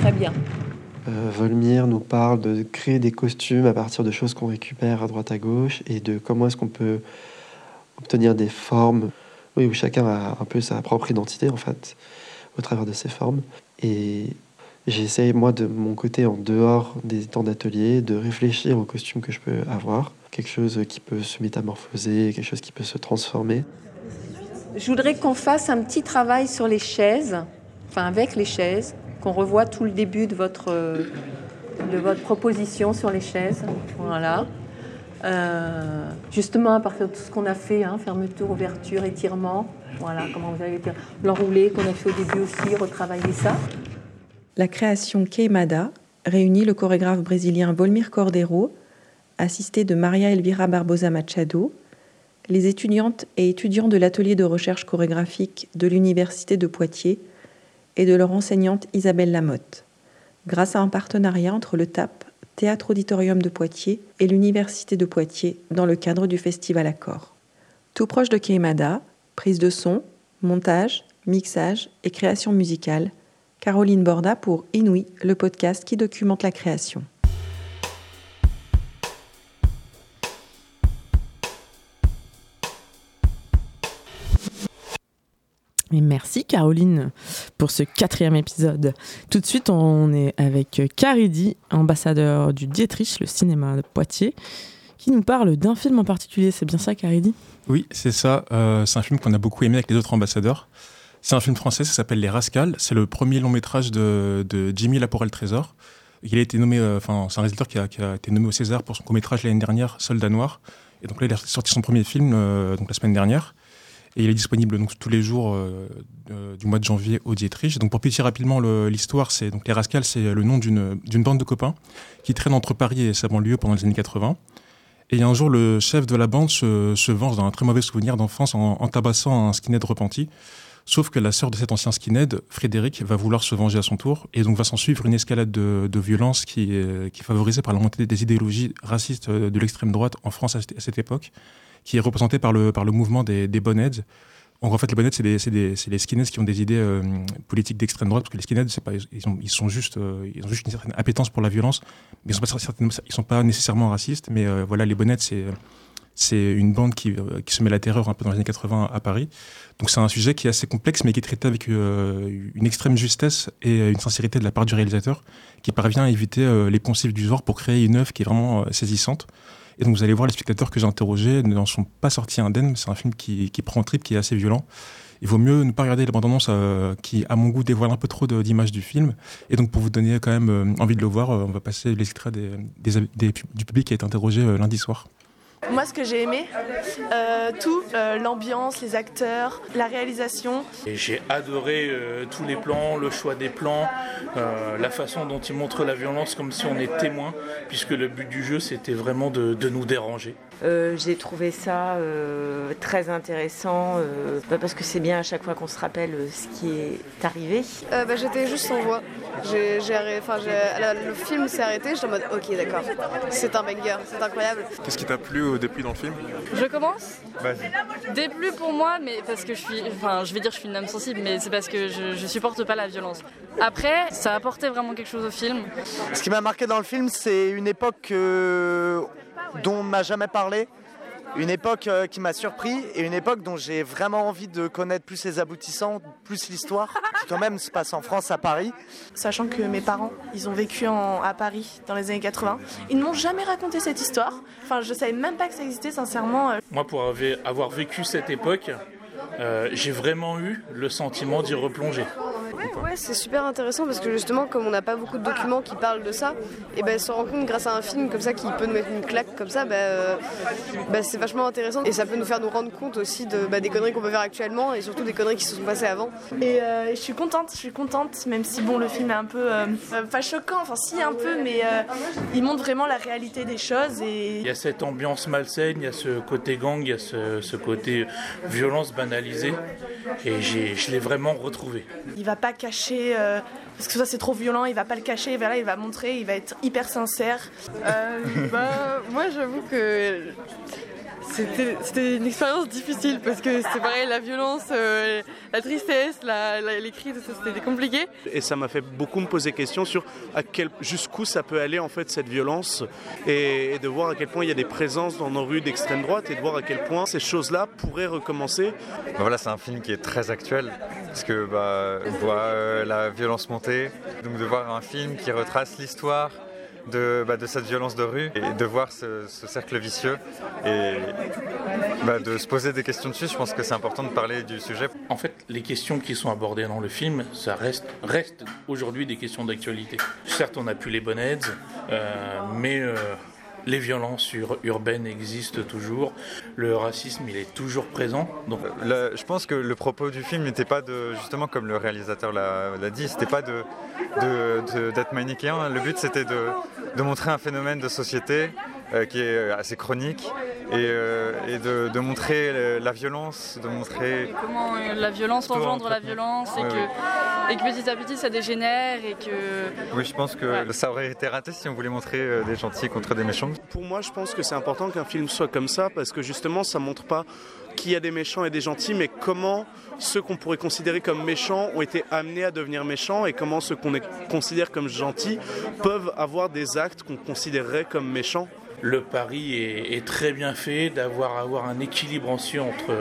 Très bien. Euh, nous parle de créer des costumes à partir de choses qu'on récupère à droite à gauche et de comment est-ce qu'on peut obtenir des formes oui, où chacun a un peu sa propre identité en fait au travers de ces formes. Et j'essaye moi de mon côté en dehors des temps d'atelier de réfléchir aux costumes que je peux avoir, quelque chose qui peut se métamorphoser, quelque chose qui peut se transformer. Je voudrais qu'on fasse un petit travail sur les chaises, enfin avec les chaises, qu'on revoie tout le début de votre, votre proposition sur les chaises. Voilà. Euh, justement, à partir de tout ce qu'on a fait, hein, fermeture, ouverture, étirement, voilà, comment vous avez l'enroulé qu'on a fait au début aussi, retravailler ça. La création Queimada réunit le chorégraphe brésilien Volmir Cordeiro, assisté de Maria Elvira Barbosa Machado, les étudiantes et étudiants de l'atelier de recherche chorégraphique de l'Université de Poitiers et de leur enseignante Isabelle Lamotte, grâce à un partenariat entre le TAP, Théâtre Auditorium de Poitiers, et l'Université de Poitiers dans le cadre du Festival Accord. Tout proche de Queimada, prise de son, montage, mixage et création musicale, Caroline Borda pour Inouï, le podcast qui documente la création. Merci Caroline pour ce quatrième épisode. Tout de suite, on est avec Caridi, ambassadeur du Dietrich, le cinéma de Poitiers, qui nous parle d'un film en particulier. C'est bien ça, Caridi? Oui, c'est ça. Euh, c'est un film qu'on a beaucoup aimé avec les autres ambassadeurs. C'est un film français, ça s'appelle Les Rascals. C'est le premier long métrage de, de Jimmy Laporel-Trésor. Il a été nommé, euh, enfin, c'est un réalisateur qui a, qui a, été nommé au César pour son court métrage l'année dernière, Soldat Noir. Et donc là, il a sorti son premier film euh, donc la semaine dernière. Et il est disponible donc tous les jours euh, euh, du mois de janvier au Dietrich. Donc pour pitcher rapidement l'histoire, c'est donc les Rascals, c'est le nom d'une bande de copains qui traînent entre Paris et sa banlieue pendant les années 80. Et un jour, le chef de la bande se, se venge dans un très mauvais souvenir d'enfance en, tabassant un skinhead repenti. Sauf que la sœur de cet ancien skinhead, Frédéric, va vouloir se venger à son tour, et donc va s'en suivre une escalade de, de violence qui est, qui est favorisée par la montée des idéologies racistes de l'extrême droite en France à cette époque qui est représenté par le, par le mouvement des, des. Donc en fait, les bonheads, c'est les skinheads qui ont des idées euh, politiques d'extrême droite, parce que les skinheads, pas, ils, ont, ils, sont juste, euh, ils ont juste une certaine appétence pour la violence, mais ils sont certainement, ils sont pas nécessairement racistes. Mais euh, voilà, les bonheads, c'est c'est une bande qui, qui, se met la terreur un peu dans les années 80 à Paris. Donc c'est un sujet qui est assez complexe, mais qui est traité avec une extrême justesse et une sincérité de la part du réalisateur, qui parvient à éviter les poncifs du genre pour créer une œuvre qui est vraiment saisissante. Et donc vous allez voir, les spectateurs que j'ai interrogés n'en sont pas sortis indemnes. C'est un film qui, prend en trip, qui est assez violent. Il vaut mieux ne pas regarder les bandes annonces euh, qui, à mon goût, dévoilent un peu trop d'images du film. Et donc, pour vous donner quand même euh, envie de le voir, euh, on va passer les extraits des, des, des, du public qui a été interrogé lundi soir. Moi, ce que j'ai aimé, euh, tout, euh, l'ambiance, les acteurs, la réalisation. J'ai adoré euh, tous les plans, le choix des plans, la façon dont ils montrent la violence comme si on est témoin, puisque le but du jeu, c'était vraiment de, de, nous déranger. J'ai trouvé ça très intéressant, parce que c'est bien à chaque fois qu'on se rappelle ce qui est arrivé. Bah, J'étais juste sans voix. J'ai, enfin, le film s'est arrêté, j'étais en mode ok d'accord, c'est un banger, c'est incroyable. Qu'est-ce qui t'a plu au début dans le film? Je commence? Début pour moi, mais parce que je suis, enfin je vais dire je suis une âme sensible, mais c'est parce que je, je supporte pas la violence. Après, ça a apporté vraiment quelque chose au film. Ce qui m'a marqué dans le film, c'est une époque euh, dont on m'a jamais parlé une époque euh, qui m'a surpris et une époque dont j'ai vraiment envie de connaître plus les aboutissants, plus l'histoire, qui quand même se passe en France, à Paris. Sachant que mes parents, ils ont vécu en, à Paris dans les années 80, ils ne m'ont jamais raconté cette histoire. Enfin, je savais même pas que ça existait, sincèrement. euh. Moi, pour avoir vécu cette époque, euh, j'ai vraiment eu le sentiment d'y replonger. Ouais, ouais, c'est super intéressant parce que justement, comme on n'a pas beaucoup de documents qui parlent de ça, et ben se rend compte grâce à un film comme ça qui peut nous mettre une claque comme ça, euh, ben, c'est vachement intéressant et ça peut nous faire nous rendre compte aussi de, ben, des conneries qu'on peut faire actuellement et surtout des conneries qui se sont passées avant. Et, euh, je suis contente, je suis contente, même si bon, le film est un peu pas choquant, enfin si un peu, mais euh, il montre vraiment la réalité des choses et Il y a cette ambiance malsaine, il y a ce côté gang, il y a ce, ce côté violence Et j'ai- je l'ai vraiment retrouvé. il va pas cacher. euh, parce que ça c'est trop violent, il va pas le cacher, voilà, il va montrer, il va être hyper sincère. Euh, bah, moi j'avoue que c'était c'était une expérience difficile parce que c'est pareil, la violence, euh, la tristesse, la, la- les cris, c'était compliqué. Et ça m'a fait beaucoup me poser question sur à quel, jusqu'où ça peut aller en fait cette violence et, et de voir à quel point il y a des présences dans nos rues d'extrême droite et de voir à quel point ces choses-là pourraient recommencer. Bah voilà, c'est un film qui est très actuel parce que bah, on voit euh, la violence monter, donc de voir un film qui retrace l'histoire de, bah, de cette violence de rue et de voir ce, ce cercle vicieux et bah, de se poser des questions dessus, je pense que c'est important de parler du sujet. En fait, les questions qui sont abordées dans le film, ça reste, reste aujourd'hui des questions d'actualité. Certes, on n'a plus les bonheads, euh, mais euh, les violences ur- urbaines existent toujours. Le racisme, il est toujours présent. Donc, Le- je pense que le propos du film n'était pas de, justement comme le réalisateur l'a dit, c'était pas de d'être manichéen. Le but c'était de, de montrer un phénomène de société euh, qui est assez chronique et, euh, et de, de montrer euh, la violence, de montrer Comment euh, la violence engendre la violence et, Ouais, que, et que petit à petit ça dégénère et que. Oui, je pense que ça aurait été raté si on voulait montrer euh, des gentils contre des méchants. Pour moi, je pense que c'est important qu'un film soit comme ça parce que justement, ça montre pas qu'il y a des méchants et des gentils, mais comment ceux qu'on pourrait considérer comme méchants ont été amenés à devenir méchants et comment ceux qu'on considère comme gentils peuvent avoir des actes qu'on considérerait comme méchants. Le pari est, très bien fait d'avoir avoir un équilibre aussi entre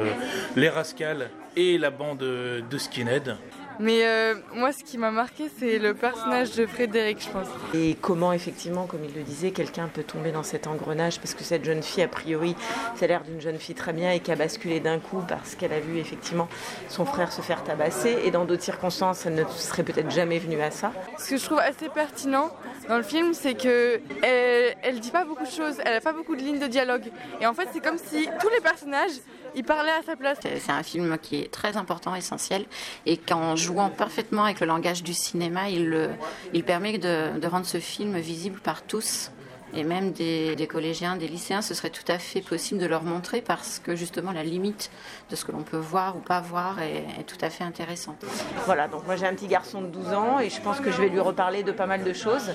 les rascals et la bande de skinhead. Mais euh, moi ce qui m'a marqué c'est le personnage de Frédéric, je pense. Et comment, effectivement, comme il le disait, quelqu'un peut tomber dans cet engrenage parce que cette jeune fille, a priori, ça a l'air d'une jeune fille très bien et qui a basculé d'un coup parce qu'elle a vu effectivement son frère se faire tabasser et dans d'autres circonstances, elle ne serait peut-être jamais venue à ça. Ce que je trouve assez pertinent dans le film, c'est que elle, elle dit pas beaucoup de choses, elle a pas beaucoup de lignes de dialogue. Et en fait, c'est comme si tous les personnages, ils parlaient à sa place. C'est un film qui est très important, essentiel, et qu'en jouant parfaitement avec le langage du cinéma, il, il permet de rendre ce film visible par tous. Et même des, des collégiens, des lycéens, ce serait tout à fait possible de leur montrer parce que justement la limite de ce que l'on peut voir ou pas voir est, est tout à fait intéressante. Voilà, donc moi j'ai un petit garçon de 12 ans et je pense que je vais lui reparler de pas mal de choses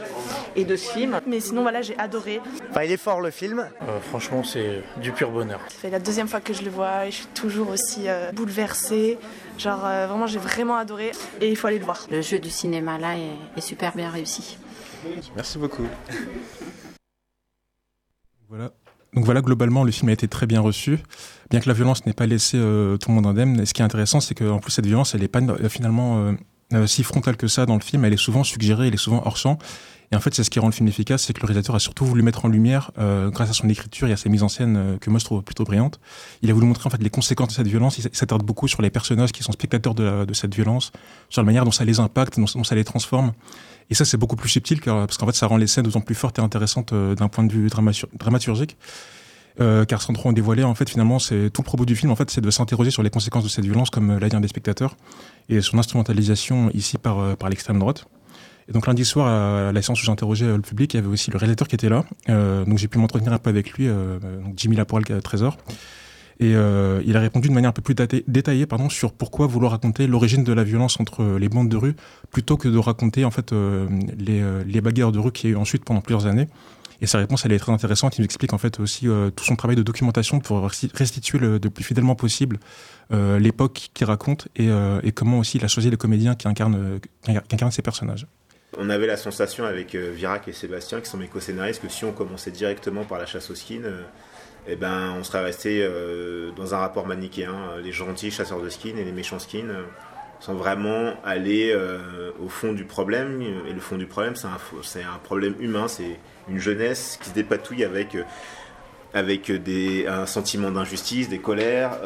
et de ce film. Mais sinon, voilà, j'ai adoré. Enfin, il est fort le film. Euh, franchement, c'est du pur bonheur. Ça fait la deuxième fois que je le vois et je suis toujours aussi euh, bouleversée. Genre, euh, vraiment, j'ai vraiment adoré et il faut aller le voir. Le jeu du cinéma là est, est super bien réussi. Merci beaucoup. Voilà. Donc voilà, globalement, le film a été très bien reçu, bien que la violence n'ait pas laissé euh, tout le monde indemne. Et ce qui est intéressant, c'est qu'en plus, cette violence, elle n'est pas euh, finalement euh, euh, si frontale que ça dans le film. Elle est souvent suggérée, elle est souvent hors champ. Et en fait, c'est ce qui rend le film efficace, c'est que le réalisateur a surtout voulu mettre en lumière, euh, grâce à son écriture et à sa mise en scène, euh, que moi je trouve plutôt brillante. Il a voulu montrer en fait les conséquences de cette violence. Il s'attarde beaucoup sur les personnages qui sont spectateurs de, de cette violence, sur la manière dont ça les impacte, dont ça les transforme. Et ça, c'est beaucoup plus subtil, parce qu'en fait, ça rend les scènes d'autant plus fortes et intéressantes euh, d'un point de vue dramatur- dramaturgique. Euh, car sans trop en dévoiler, en fait, finalement, c'est tout le propos du film, en fait, c'est de s'interroger sur les conséquences de cette violence, comme euh, l'a dit un des spectateurs, et son instrumentalisation ici par, euh, par l'extrême droite. Et donc lundi soir, à la séance où j'interrogeais le public, il y avait aussi le réalisateur qui était là. Euh, donc j'ai pu m'entretenir un peu avec lui, donc Jimmy à Trésor. Et euh, il a répondu de manière un peu plus détaillée pardon, sur pourquoi vouloir raconter l'origine de la violence entre euh, les bandes de rue, plutôt que de raconter en fait euh, les, les bagarres de rue qu'il y a eu ensuite pendant plusieurs années. Et sa réponse, elle est très intéressante. Il nous explique en fait aussi tout son travail de documentation pour resti- restituer le, plus fidèlement possible l'époque qu'il raconte et, comment aussi il a choisi les comédiens qui incarnent, qui incarnent ces personnages. On avait la sensation avec Virac et Sébastien, qui sont mes co-scénaristes, que si on commençait directement par la chasse aux skins, eh ben, on serait resté euh, dans un rapport manichéen. Les gentils chasseurs de skins et les méchants skins euh, sans vraiment aller euh, au fond du problème. Et le fond du problème, c'est un, un problème humain, c'est une jeunesse qui se dépatouille avec, euh, avec des, un sentiment d'injustice, des colères,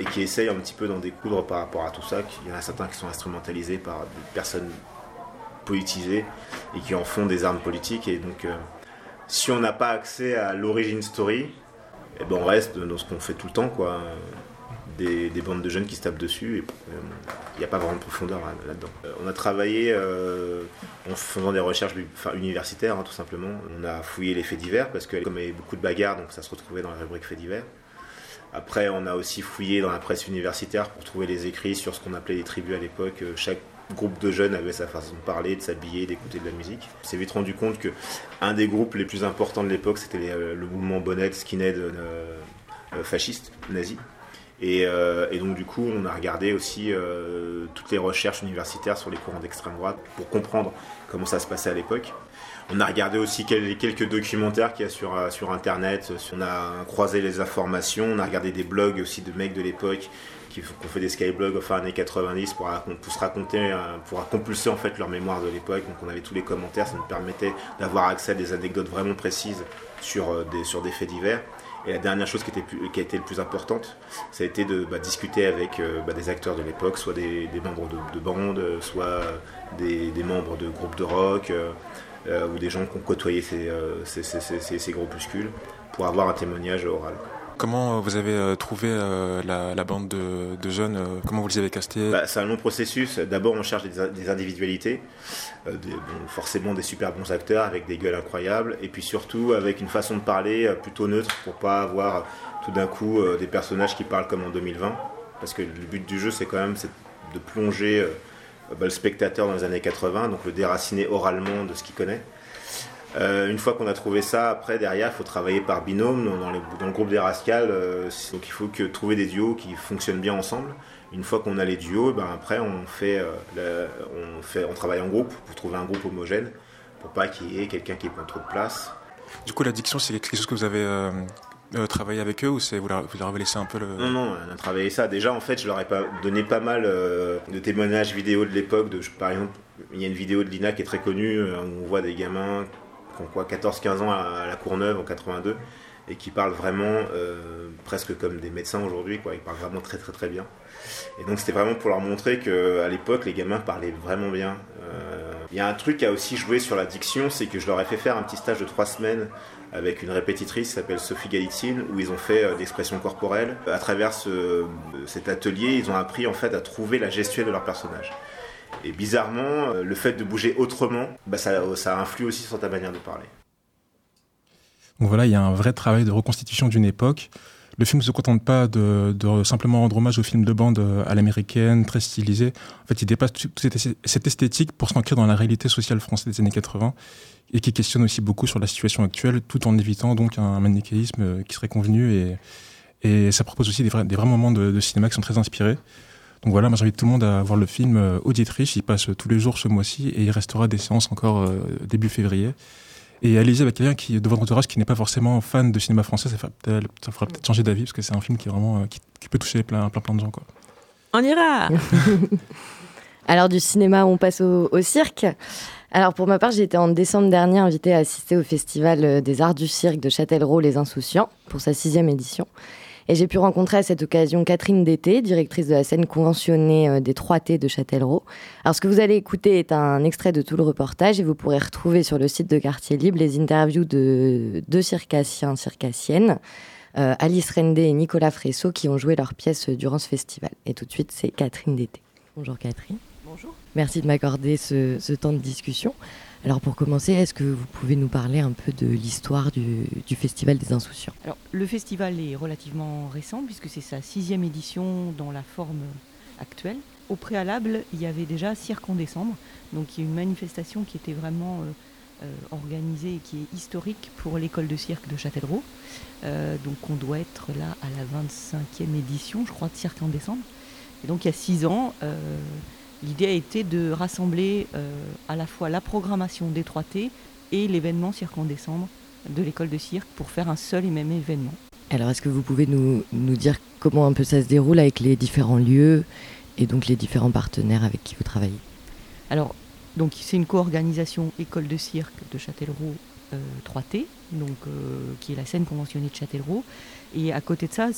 et qui essayent un petit peu d'en découdre par rapport à tout ça. Il y en a certains qui sont instrumentalisés par des personnes politisées et qui en font des armes politiques. Et donc, si on n'a pas accès à l'origine story, eh ben on reste dans ce qu'on fait tout le temps, quoi. Des, des, bandes de jeunes qui se tapent dessus, et il n'y a pas vraiment de profondeur là-dedans. on a travaillé en faisant des recherches universitaires, hein, tout simplement. On a fouillé les faits divers, parce que comme il y avait beaucoup de bagarres, donc ça se retrouvait dans la rubrique faits divers. Après, on a aussi fouillé dans la presse universitaire pour trouver les écrits sur ce qu'on appelait les tribus à l'époque. Chaque groupe de jeunes avait sa façon de parler, de s'habiller, d'écouter de la musique. On s'est vite rendu compte que un des groupes les plus importants de l'époque, c'était le mouvement bonnet, skinhead euh, fasciste, nazi. Et, euh, donc du coup, on a regardé aussi euh, toutes les recherches universitaires sur les courants d'extrême droite pour comprendre comment ça se passait à l'époque. On a regardé aussi quelques documentaires qu'il y a sur, euh, sur Internet. On a croisé les informations. On a regardé des blogs aussi de mecs de l'époque qui ont fait des skyblogs fin années 90 pour, se raconter, pour compulser en fait leur mémoire de l'époque. Donc on avait tous les commentaires. Ça nous permettait d'avoir accès à des anecdotes vraiment précises sur des, sur des faits divers. Et la dernière chose qui, était, a été le plus importante, ça a été de bah, discuter avec euh, bah, des acteurs de l'époque, soit des, membres de, bandes, soit des, membres de groupes de rock, euh, euh, ou des gens qui ont côtoyé ces, ces, ces, ces groupuscules, pour avoir un témoignage oral. Comment vous avez euh, trouvé euh, la, bande de, jeunes euh, Comment vous les avez castés bah, C'est un long processus. D'abord, on cherche des, individualités, forcément des super bons acteurs avec des gueules incroyables, et puis surtout avec une façon de parler plutôt neutre pour pas avoir tout d'un coup des personnages qui parlent comme en 2020. Parce que le but du jeu, c'est quand même de plonger bah, le spectateur dans les années 80, donc le déraciner oralement de ce qu'il connaît. Euh, une fois qu'on a trouvé ça, après derrière, il faut travailler par binôme dans, le groupe des Rascals. Euh, donc il faut que trouver des duos qui fonctionnent bien ensemble. Une fois qu'on a les duos, ben après on fait, euh, on fait, on travaille en groupe pour trouver un groupe homogène, pour pas qu'il y ait quelqu'un qui prend trop de place. Du coup, l'addiction, c'est quelque chose que vous avez travaillé avec eux ou c'est vous, leur, avez laissé un peu le... Non, non, on a travaillé ça. Déjà, en fait, je leur ai pas donné pas mal de témoignages vidéo de l'époque. Par exemple, il y a une vidéo de Lina qui est très connue où on voit des gamins qui ont quoi 14-15 ans à, la Courneuve en 82 et qui parlent vraiment euh, presque comme des médecins aujourd'hui, quoi. Ils parlent vraiment très très très bien. Et donc c'était vraiment pour leur montrer qu'à l'époque les gamins parlaient vraiment bien. Euh, il y a un truc a aussi joué sur l'addiction, c'est que je leur ai fait faire un petit stage de trois semaines avec une répétitrice qui s'appelle Sophie Galitzine, où ils ont fait euh, l'expression corporelle. À travers cet atelier, ils ont appris en fait à trouver la gestuelle de leur personnage. Et bizarrement, euh, le fait de bouger autrement, bah ça, influe aussi sur ta manière de parler. Donc voilà, il y a un vrai travail de reconstitution d'une époque. Le film ne se contente pas de, simplement rendre hommage au film de bande euh, à l'américaine, très stylisé. En fait, il dépasse toute cette esthétique pour s'ancrer dans la réalité sociale française des années 80 et qui questionne aussi beaucoup sur la situation actuelle, tout en évitant donc un manichéisme euh, qui serait convenu. Et, ça propose aussi des vrais, moments de, cinéma qui sont très inspirés. Donc voilà, moi j'invite tout le monde à voir le film euh, Auditrice. Il passe tous les jours ce mois-ci et il restera des séances encore euh, début février. Et allez-y avec quelqu'un qui, de votre entourage qui n'est pas forcément fan de cinéma français, ça, fera peut-être changer d'avis parce que c'est un film qui, est vraiment, euh, qui, peut toucher plein, plein, plein de gens. Quoi. On ira Alors du cinéma, on passe au, au cirque. Alors pour ma part, j'ai été en décembre dernier invitée à assister au Festival des Arts du Cirque de Châtellerault Les Insouciants pour sa sixième édition. Et j'ai pu rencontrer à cette occasion Catherine Dété, directrice de la scène conventionnée euh, des 3T de Châtellerault. Alors ce que vous allez écouter est un extrait de tout le reportage et vous pourrez retrouver sur le site de Quartier Libre les interviews de deux circassiens, circassiennes, euh, Alice Rendé et Nicolas Fresso qui ont joué leur pièce durant ce festival. Et tout de suite, c'est Catherine Dété. Bonjour Catherine. Bonjour. Merci de m'accorder ce, ce temps de discussion. Alors pour commencer, est-ce que vous pouvez nous parler un peu de l'histoire du, Festival des Insouciants? Alors le festival est relativement récent puisque c'est sa sixième édition dans la forme actuelle. Au préalable, il y avait déjà Cirque en décembre, donc il y a une manifestation qui était vraiment euh, euh, organisée et qui est historique pour l'école de cirque de Châtellerault. Euh, donc on doit être là à la 25e édition, je crois, de Cirque en décembre. Et donc il y a six ans, L'idée a été de rassembler euh, à la fois la programmation des 3T et l'événement Cirque en décembre de l'école de cirque pour faire un seul et même événement. Alors est-ce que vous pouvez nous, nous, dire comment un peu ça se déroule avec les différents lieux et donc les différents partenaires avec qui vous travaillez? Alors donc c'est une co-organisation école de cirque de Châtellerault euh, 3T, donc, euh, qui est la scène conventionnée de Châtellerault. Et à côté de ça,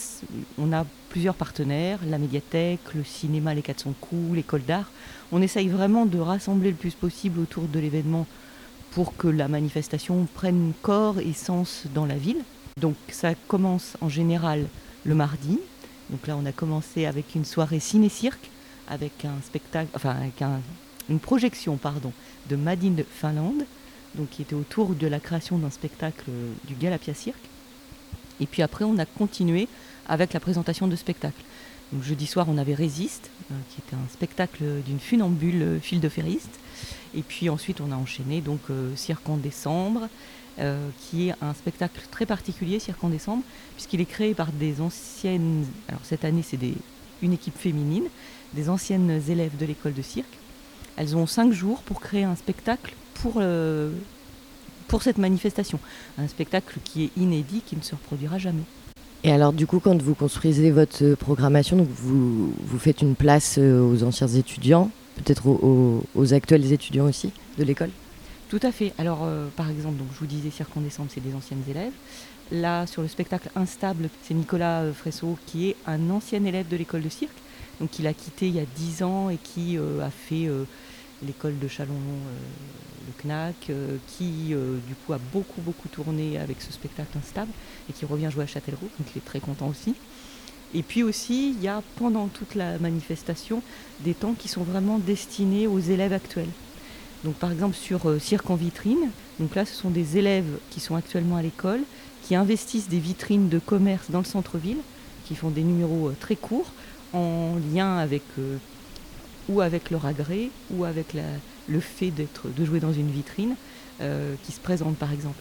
on a plusieurs partenaires, la médiathèque, le cinéma Les 400 coups, l'école d'art. On essaye vraiment de rassembler le plus possible autour de l'événement pour que la manifestation prenne corps et sens dans la ville. Donc ça commence en général le mardi. Donc là, on a commencé avec une soirée ciné-cirque, avec un spectacle, enfin avec un- une projection, pardon, de Madine de Finlande, donc qui était autour de la création d'un spectacle du Galapia Cirque. Et puis après, on a continué avec la présentation de spectacles. Donc jeudi soir, on avait Résiste, euh, qui était un spectacle d'une funambule euh, fil de ferriste. Et puis ensuite, on a enchaîné donc euh, Cirque en décembre, qui est un spectacle très particulier, Cirque en décembre, puisqu'il est créé par des anciennes. Alors cette année, c'est une équipe féminine, des anciennes élèves de l'école de cirque. Elles ont cinq jours pour créer un spectacle pour, euh, pour cette manifestation. Un spectacle qui est inédit, qui ne se reproduira jamais. Et alors, du coup, quand vous construisez votre programmation, donc vous, vous faites une place euh, aux anciens étudiants, peut-être aux, aux- aux actuels étudiants aussi de l'école? Tout à fait. Alors, euh, par exemple, donc, je vous disais, Cirque en décembre, c'est des anciennes élèves. Là, sur le spectacle Instable, c'est Nicolas Fresso, qui est un ancien élève de l'école de cirque. Donc, il a quitté il y a 10 ans et qui euh, a fait euh, l'école de Chalon, le CNAC, euh, qui, euh, du coup, a beaucoup, beaucoup tourné avec ce spectacle Instable et qui revient jouer à Châtellerault. Donc, il est très content aussi. Et puis aussi, il y a pendant toute la manifestation des temps qui sont vraiment destinés aux élèves actuels. Donc par exemple sur euh, Cirque en vitrine, donc là ce sont des élèves qui sont actuellement à l'école, qui investissent des vitrines de commerce dans le centre-ville, qui font des numéros très courts en lien avec ou avec leur agrès ou avec la- le fait d'être de jouer dans une vitrine euh, qui se présente par exemple.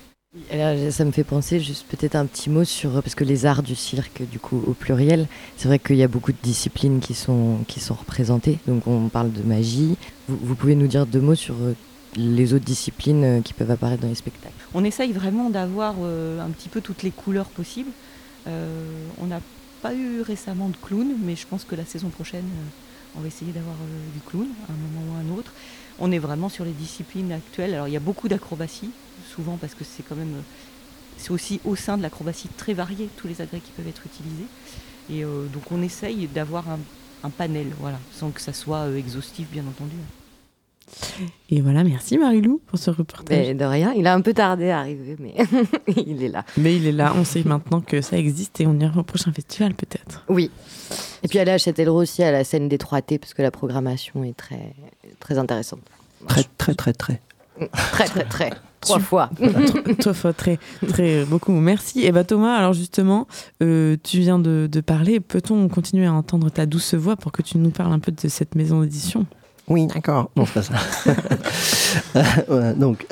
Alors, ça me fait penser juste peut-être un petit mot sur parce que les arts du cirque du coup au pluriel c'est vrai qu'il y a beaucoup de disciplines qui sont qui sont représentées donc on parle de magie vous, vous pouvez nous dire deux mots sur euh, les autres disciplines euh, qui peuvent apparaître dans les spectacles On essaye vraiment d'avoir euh, un petit peu toutes les couleurs possibles. Euh, on n'a pas eu récemment de clown, mais je pense que la saison prochaine, on va essayer d'avoir du clown à un moment ou à un autre. On est vraiment sur les disciplines actuelles. Alors il y a beaucoup d'acrobatie, souvent parce que c'est quand même, euh, c'est aussi au sein de l'acrobatie très varié tous les agrès qui peuvent être utilisés. Et euh, donc on essaye d'avoir un, un panel, voilà, sans que ça soit euh, exhaustif bien entendu. Et voilà, merci Marilou pour ce reportage. Mais de rien il a un peu tardé à arriver mais il est là Mais il est là, on sait maintenant que ça existe et on ira au prochain festival peut-être. oui et puis aller à Châtellerault aussi à la scène des 3T parce que la programmation est très très intéressante Très, très, très, très. très très très trois fois Tro- Trois fois, très, très beaucoup. Merci. Et bah Thomas, alors justement, euh, tu viens de, de parler. Peut-on continuer à entendre ta douce voix pour que tu nous parles un peu de cette maison d'édition? Oui, d'accord. Non, c'est pas ça. Voilà, donc.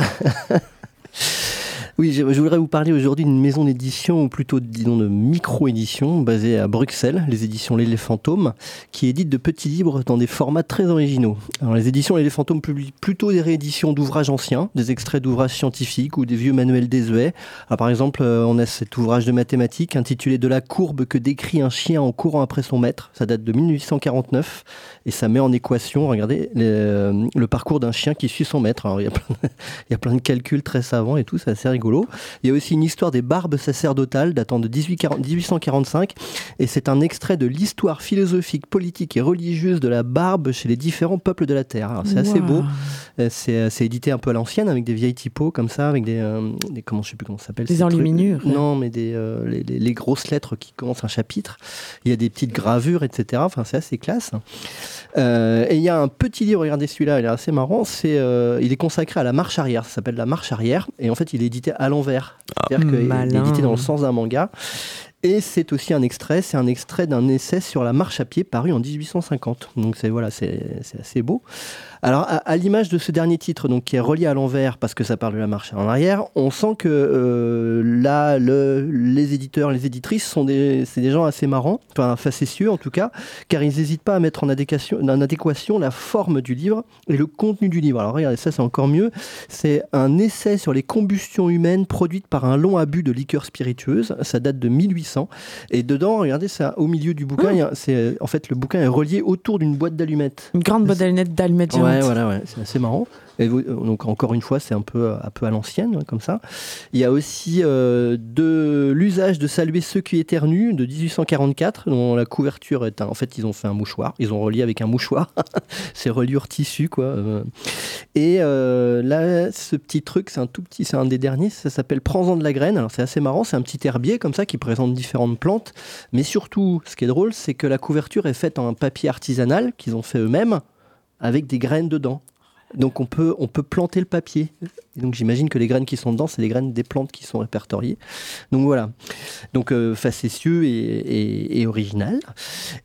Oui, je, voudrais vous parler aujourd'hui d'une maison d'édition, ou plutôt disons de micro-édition, basée à Bruxelles, les éditions L'Élé Fantôme, qui édite de petits livres dans des formats très originaux. Alors, les éditions L'Élé Fantôme publient plutôt des rééditions d'ouvrages anciens, des extraits d'ouvrages scientifiques ou des vieux manuels désuets. Alors, par exemple, euh, on a cet ouvrage de mathématiques intitulé De la courbe que décrit un chien en courant après son maître. Ça date de 1849 et ça met en équation, regardez, le, le parcours d'un chien qui suit son maître. Alors, il y a plein de- il y a plein de calculs très savants et tout, c'est assez rigolo. Il y a aussi une histoire des barbes sacerdotales datant de 1840 1845 et c'est un extrait de l'histoire philosophique, politique et religieuse de la barbe chez les différents peuples de la Terre. C'est assez beau. Euh, C'est euh, c'est édité un peu à l'ancienne avec des vieilles typos comme ça, avec des, euh, des comment je sais plus comment ça s'appelle. Des ces trucs. enluminures. Non, mais des euh, les, les- les grosses lettres qui commencent un chapitre. Il y a des petites gravures, etc. Enfin, c'est assez classe. Euh, et il y a un petit livre, regardez celui-là, il est assez marrant. C'est, il est consacré à la marche arrière. Ça s'appelle la marche arrière. Et en fait, il est édité à l'envers. C'est-à-dire qu'il est édité dans le sens d'un manga. Et c'est aussi un extrait, c'est un extrait d'un essai sur la marche à pied paru en 1850. Donc c'est voilà, c'est assez beau. Alors à, à l'image de ce dernier titre, donc qui est relié à l'envers parce que ça parle de la marche en arrière, on sent que euh, là, le, les éditeurs, les éditrices sont des, c'est des gens assez marrants, enfin facétieux en tout cas, car ils n'hésitent pas à mettre en adéquation, en adéquation la forme du livre et le contenu du livre. Alors regardez, ça c'est encore mieux. C'est un essai sur les combustions humaines produites par un long abus de liqueurs spiritueuses. Ça date de 1800. Et dedans, regardez, ça, au milieu du bouquin, a- c'est, en fait, le bouquin est relié autour d'une boîte d'allumettes. Une grande boîte d'allumettes d'allumettes Ouais, géantes. voilà, ouais, c'est assez marrant. Et donc encore une fois, c'est un peu, un peu à l'ancienne, comme ça. Il y a aussi de l'usage de saluer ceux qui éternuent de 1844, dont la couverture est un, en fait ils ont fait un mouchoir, ils ont relié avec un mouchoir, c'est reliure tissu quoi. Et là, ce petit truc, c'est un tout petit, c'est un des derniers, ça s'appelle Prends-en de la graine. Alors c'est assez marrant, c'est un petit herbier comme ça qui présente différentes plantes, mais surtout, ce qui est drôle, c'est que la couverture est faite en papier artisanal qu'ils ont fait eux-mêmes avec des graines dedans. Donc on peut, planter le papier. Donc j'imagine que les graines qui sont dedans, c'est les graines des plantes qui sont répertoriées. Donc voilà. Donc euh, facétieux et, original.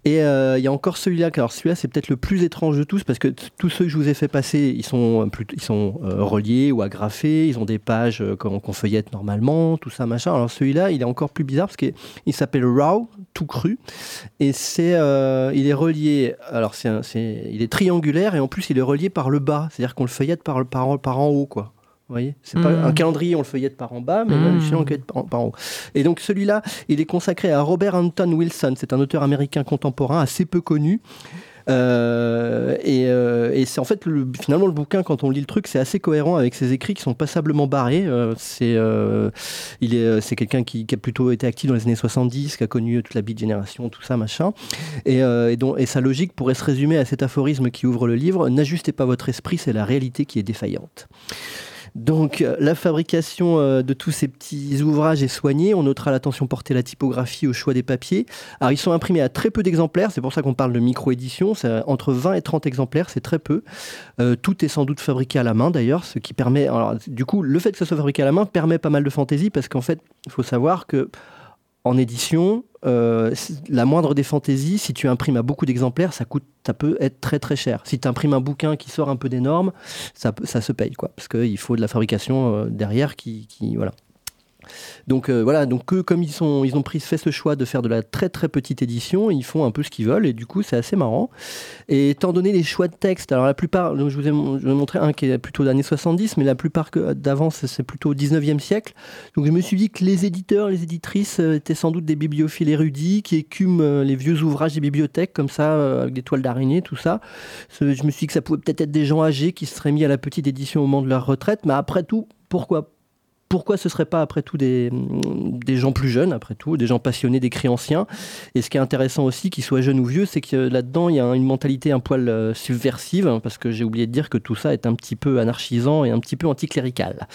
Et euh, il y a encore celui-là. Alors celui-là, c'est peut-être le plus étrange de tous parce que tous ceux que je vous ai fait passer, ils sont, euh, ils sont reliés ou agrafés. Ils ont des pages qu'on feuillette normalement, tout ça, machin. Alors celui-là, il est encore plus bizarre parce qu'il s'appelle Raw, tout cru. Et c'est, il est relié. Alors c'est, il est triangulaire et en plus il est relié par le bas. C'est-à-dire qu'on le feuillette par, par, par en haut, quoi. Vous voyez C'est pas hmm. un calendrier, on le feuillette par en bas, mais mmh. on le feuillette par, par, en haut. Et donc celui-là, il est consacré à Robert Anton Wilson. C'est un auteur américain contemporain assez peu connu. Euh, euh, et, c'est en fait finalement le bouquin quand on lit le truc c'est assez cohérent avec ses écrits qui sont passablement barrés. Euh, c'est il est c'est quelqu'un qui, a plutôt été actif dans les années 70, qui a connu toute la beat génération, tout ça machin. Et, et, dont, et sa logique pourrait se résumer à cet aphorisme qui ouvre le livre n'ajustez pas votre esprit, c'est la réalité qui est défaillante. Donc euh, la fabrication euh, de tous ces petits ouvrages est soignée. On notera l'attention portée à la typographie, au choix des papiers. Alors ils sont imprimés à très peu d'exemplaires, c'est pour ça qu'on parle de micro-édition. Entre 20 et 30 exemplaires, c'est très peu. Euh, tout est sans doute fabriqué à la main d'ailleurs, ce qui permet... Alors, du coup, le fait que ça soit fabriqué à la main permet pas mal de fantaisie parce qu'en fait, il faut savoir que en édition, euh, la moindre des fantaisies, si tu imprimes à beaucoup d'exemplaires, ça coûte, ça peut être très très cher. Si tu imprimes un bouquin qui sort un peu des normes, ça, se paye quoi, parce qu'il faut de la fabrication euh, derrière qui voilà. Donc euh, voilà, donc eux, comme ils, ont fait ce choix de faire de la très très petite édition, ils font un peu ce qu'ils veulent et du coup c'est assez marrant. Et étant donné les choix de texte, alors la plupart, je vous ai, montré un qui est plutôt d'années 70, mais la plupart d'avant c'est plutôt au 19e siècle. Donc je me suis dit que les éditeurs, les éditrices euh, étaient sans doute des bibliophiles érudits qui écument euh, les vieux ouvrages des bibliothèques comme ça, avec des toiles d'araignée, tout ça. Je me suis dit que ça pouvait peut-être être des gens âgés qui se seraient mis à la petite édition au moment de leur retraite, mais après tout, pourquoi pourquoi ce ne serait pas après tout des, des, gens plus jeunes, après tout, des gens passionnés d'écrits anciens Et ce qui est intéressant aussi, qu'ils soient jeunes ou vieux, c'est que là-dedans, il y a une mentalité un poil euh, subversive, hein, parce que j'ai oublié de dire que tout ça est un petit peu anarchisant et un petit peu anticlérical.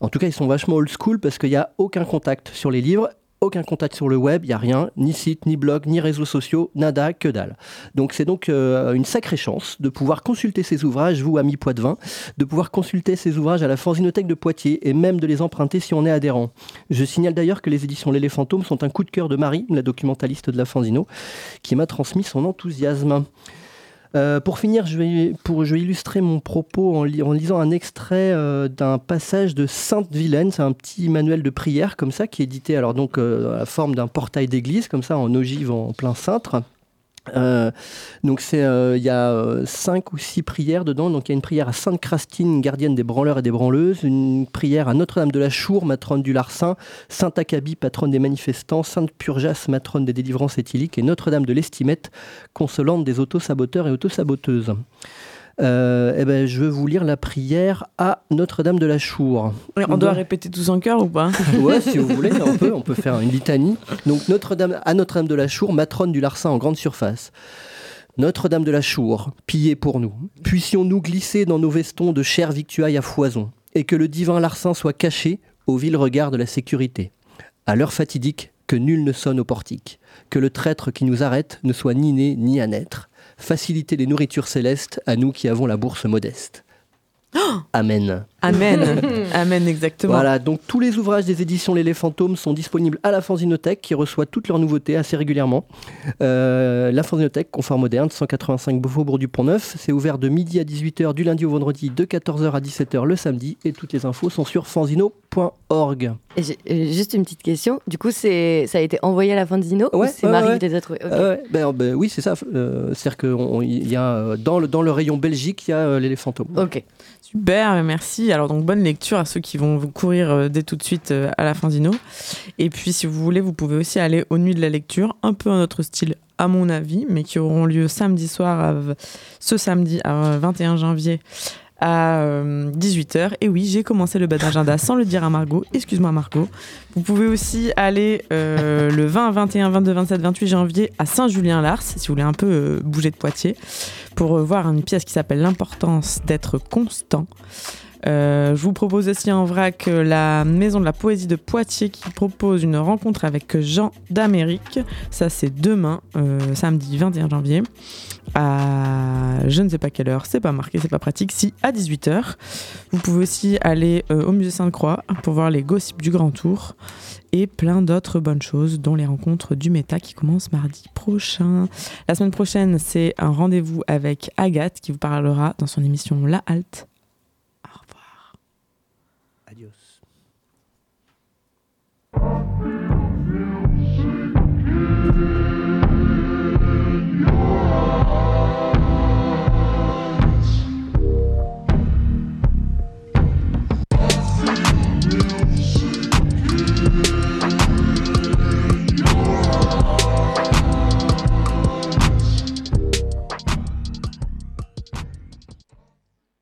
En tout cas, ils sont vachement old school parce qu'il n'y a aucun contact sur les livres aucun contact sur le web, il n'y a rien, ni site, ni blog, ni réseaux sociaux, nada, que dalle. Donc c'est donc euh, une sacrée chance de pouvoir consulter ces ouvrages, vous, amis Poitvin, de pouvoir consulter ces ouvrages à la Fanzinothèque de Poitiers et même de les emprunter si on est adhérent. Je signale d'ailleurs que les éditions L'Éléphantôme sont un coup de cœur de Marie, la documentaliste de la Fanzino, qui m'a transmis son enthousiasme. Euh, pour finir, je vais, pour, je vais illustrer mon propos en, lisant un extrait euh, d'un passage de Sainte-Vilaine. C'est un petit manuel de prière comme ça qui est édité alors donc euh, à la forme d'un portail d'église comme ça en ogive en plein cintre. Euh, donc c'est euh, il y a euh, cinq ou six prières dedans. Donc il y a une prière à Sainte Crastine, gardienne des branleurs et des branleuses, une prière à Notre-Dame de la Chour, matrone du Larcin, Sainte Acabie, patronne des manifestants, Sainte Purjas, matrone des délivrances éthyliques, et Notre-Dame de l'Estimette, consolante des autosaboteurs et autosaboteuses. Euh, eh ben, je veux vous lire la prière à Notre-Dame de la Chour. on, doit, répéter tous en cœur ou pas Ouais, si vous voulez, on peut, on peut faire une litanie. Donc Notre-Dame à Notre-Dame de la Chour, matrone du Larcin en grande surface. Notre-Dame de la Chour, pillez pour nous. Puissions-nous glisser dans nos vestons de chères victuailles à foison, et que le divin Larcin soit caché au vil regard de la sécurité. À l'heure fatidique, que nul ne sonne au portique, que le traître qui nous arrête ne soit ni né ni à naître, faciliter les nourritures célestes à nous qui avons la bourse modeste. Amen. Amen. Amen, exactement. Voilà, donc tous les ouvrages des éditions Les Fantômes sont disponibles à la Fanzinothèque qui reçoit toutes leurs nouveautés assez régulièrement. Euh, la Fanzinothèque, confort moderne, 185 Faubourg du Pont-Neuf. C'est ouvert de midi à 18h du lundi au vendredi, de 14h à 17h le samedi. Et toutes les infos sont sur fanzino.org. Juste une petite question. Du coup, ça a été envoyé à la Fanzino ou c'est Marie qui les a trouvés? Ben, ben, Oui, c'est ça. Euh, C'est-à-dire qu'il y a euh, dans le, dans le rayon Belgique, il y a euh, Fantômes. Ok. Super, merci. Alors donc bonne lecture à ceux qui vont vous courir euh, dès tout de suite euh, à la fin d'Ino. Et puis si vous voulez, vous pouvez aussi aller aux nuits de la lecture, un peu en autre style à mon avis, mais qui auront lieu samedi soir, ce samedi à 21 janvier à 18h. Et oui, j'ai commencé le bad agenda sans le dire à Margot. Excuse-moi Margot. Vous pouvez aussi aller le 20, 21, 22, 27, 28 janvier à Saint-Julien-Lars, si vous voulez un peu bouger de Poitiers, pour voir une pièce qui s'appelle L'importance d'être constant. Euh, je vous propose aussi en vrac la Maison de la Poésie de Poitiers qui propose une rencontre avec Jean d'Amérique. Ça, c'est demain, euh, samedi 21 janvier, à je ne sais pas quelle heure, c'est pas marqué, c'est pas pratique, si à 18h. Vous pouvez aussi aller euh, au musée Sainte-Croix pour voir les gossips du Grand Tour et plein d'autres bonnes choses, dont les rencontres du Méta qui commencent mardi prochain. La semaine prochaine, c'est un rendez-vous avec Agathe qui vous parlera dans son émission La Halte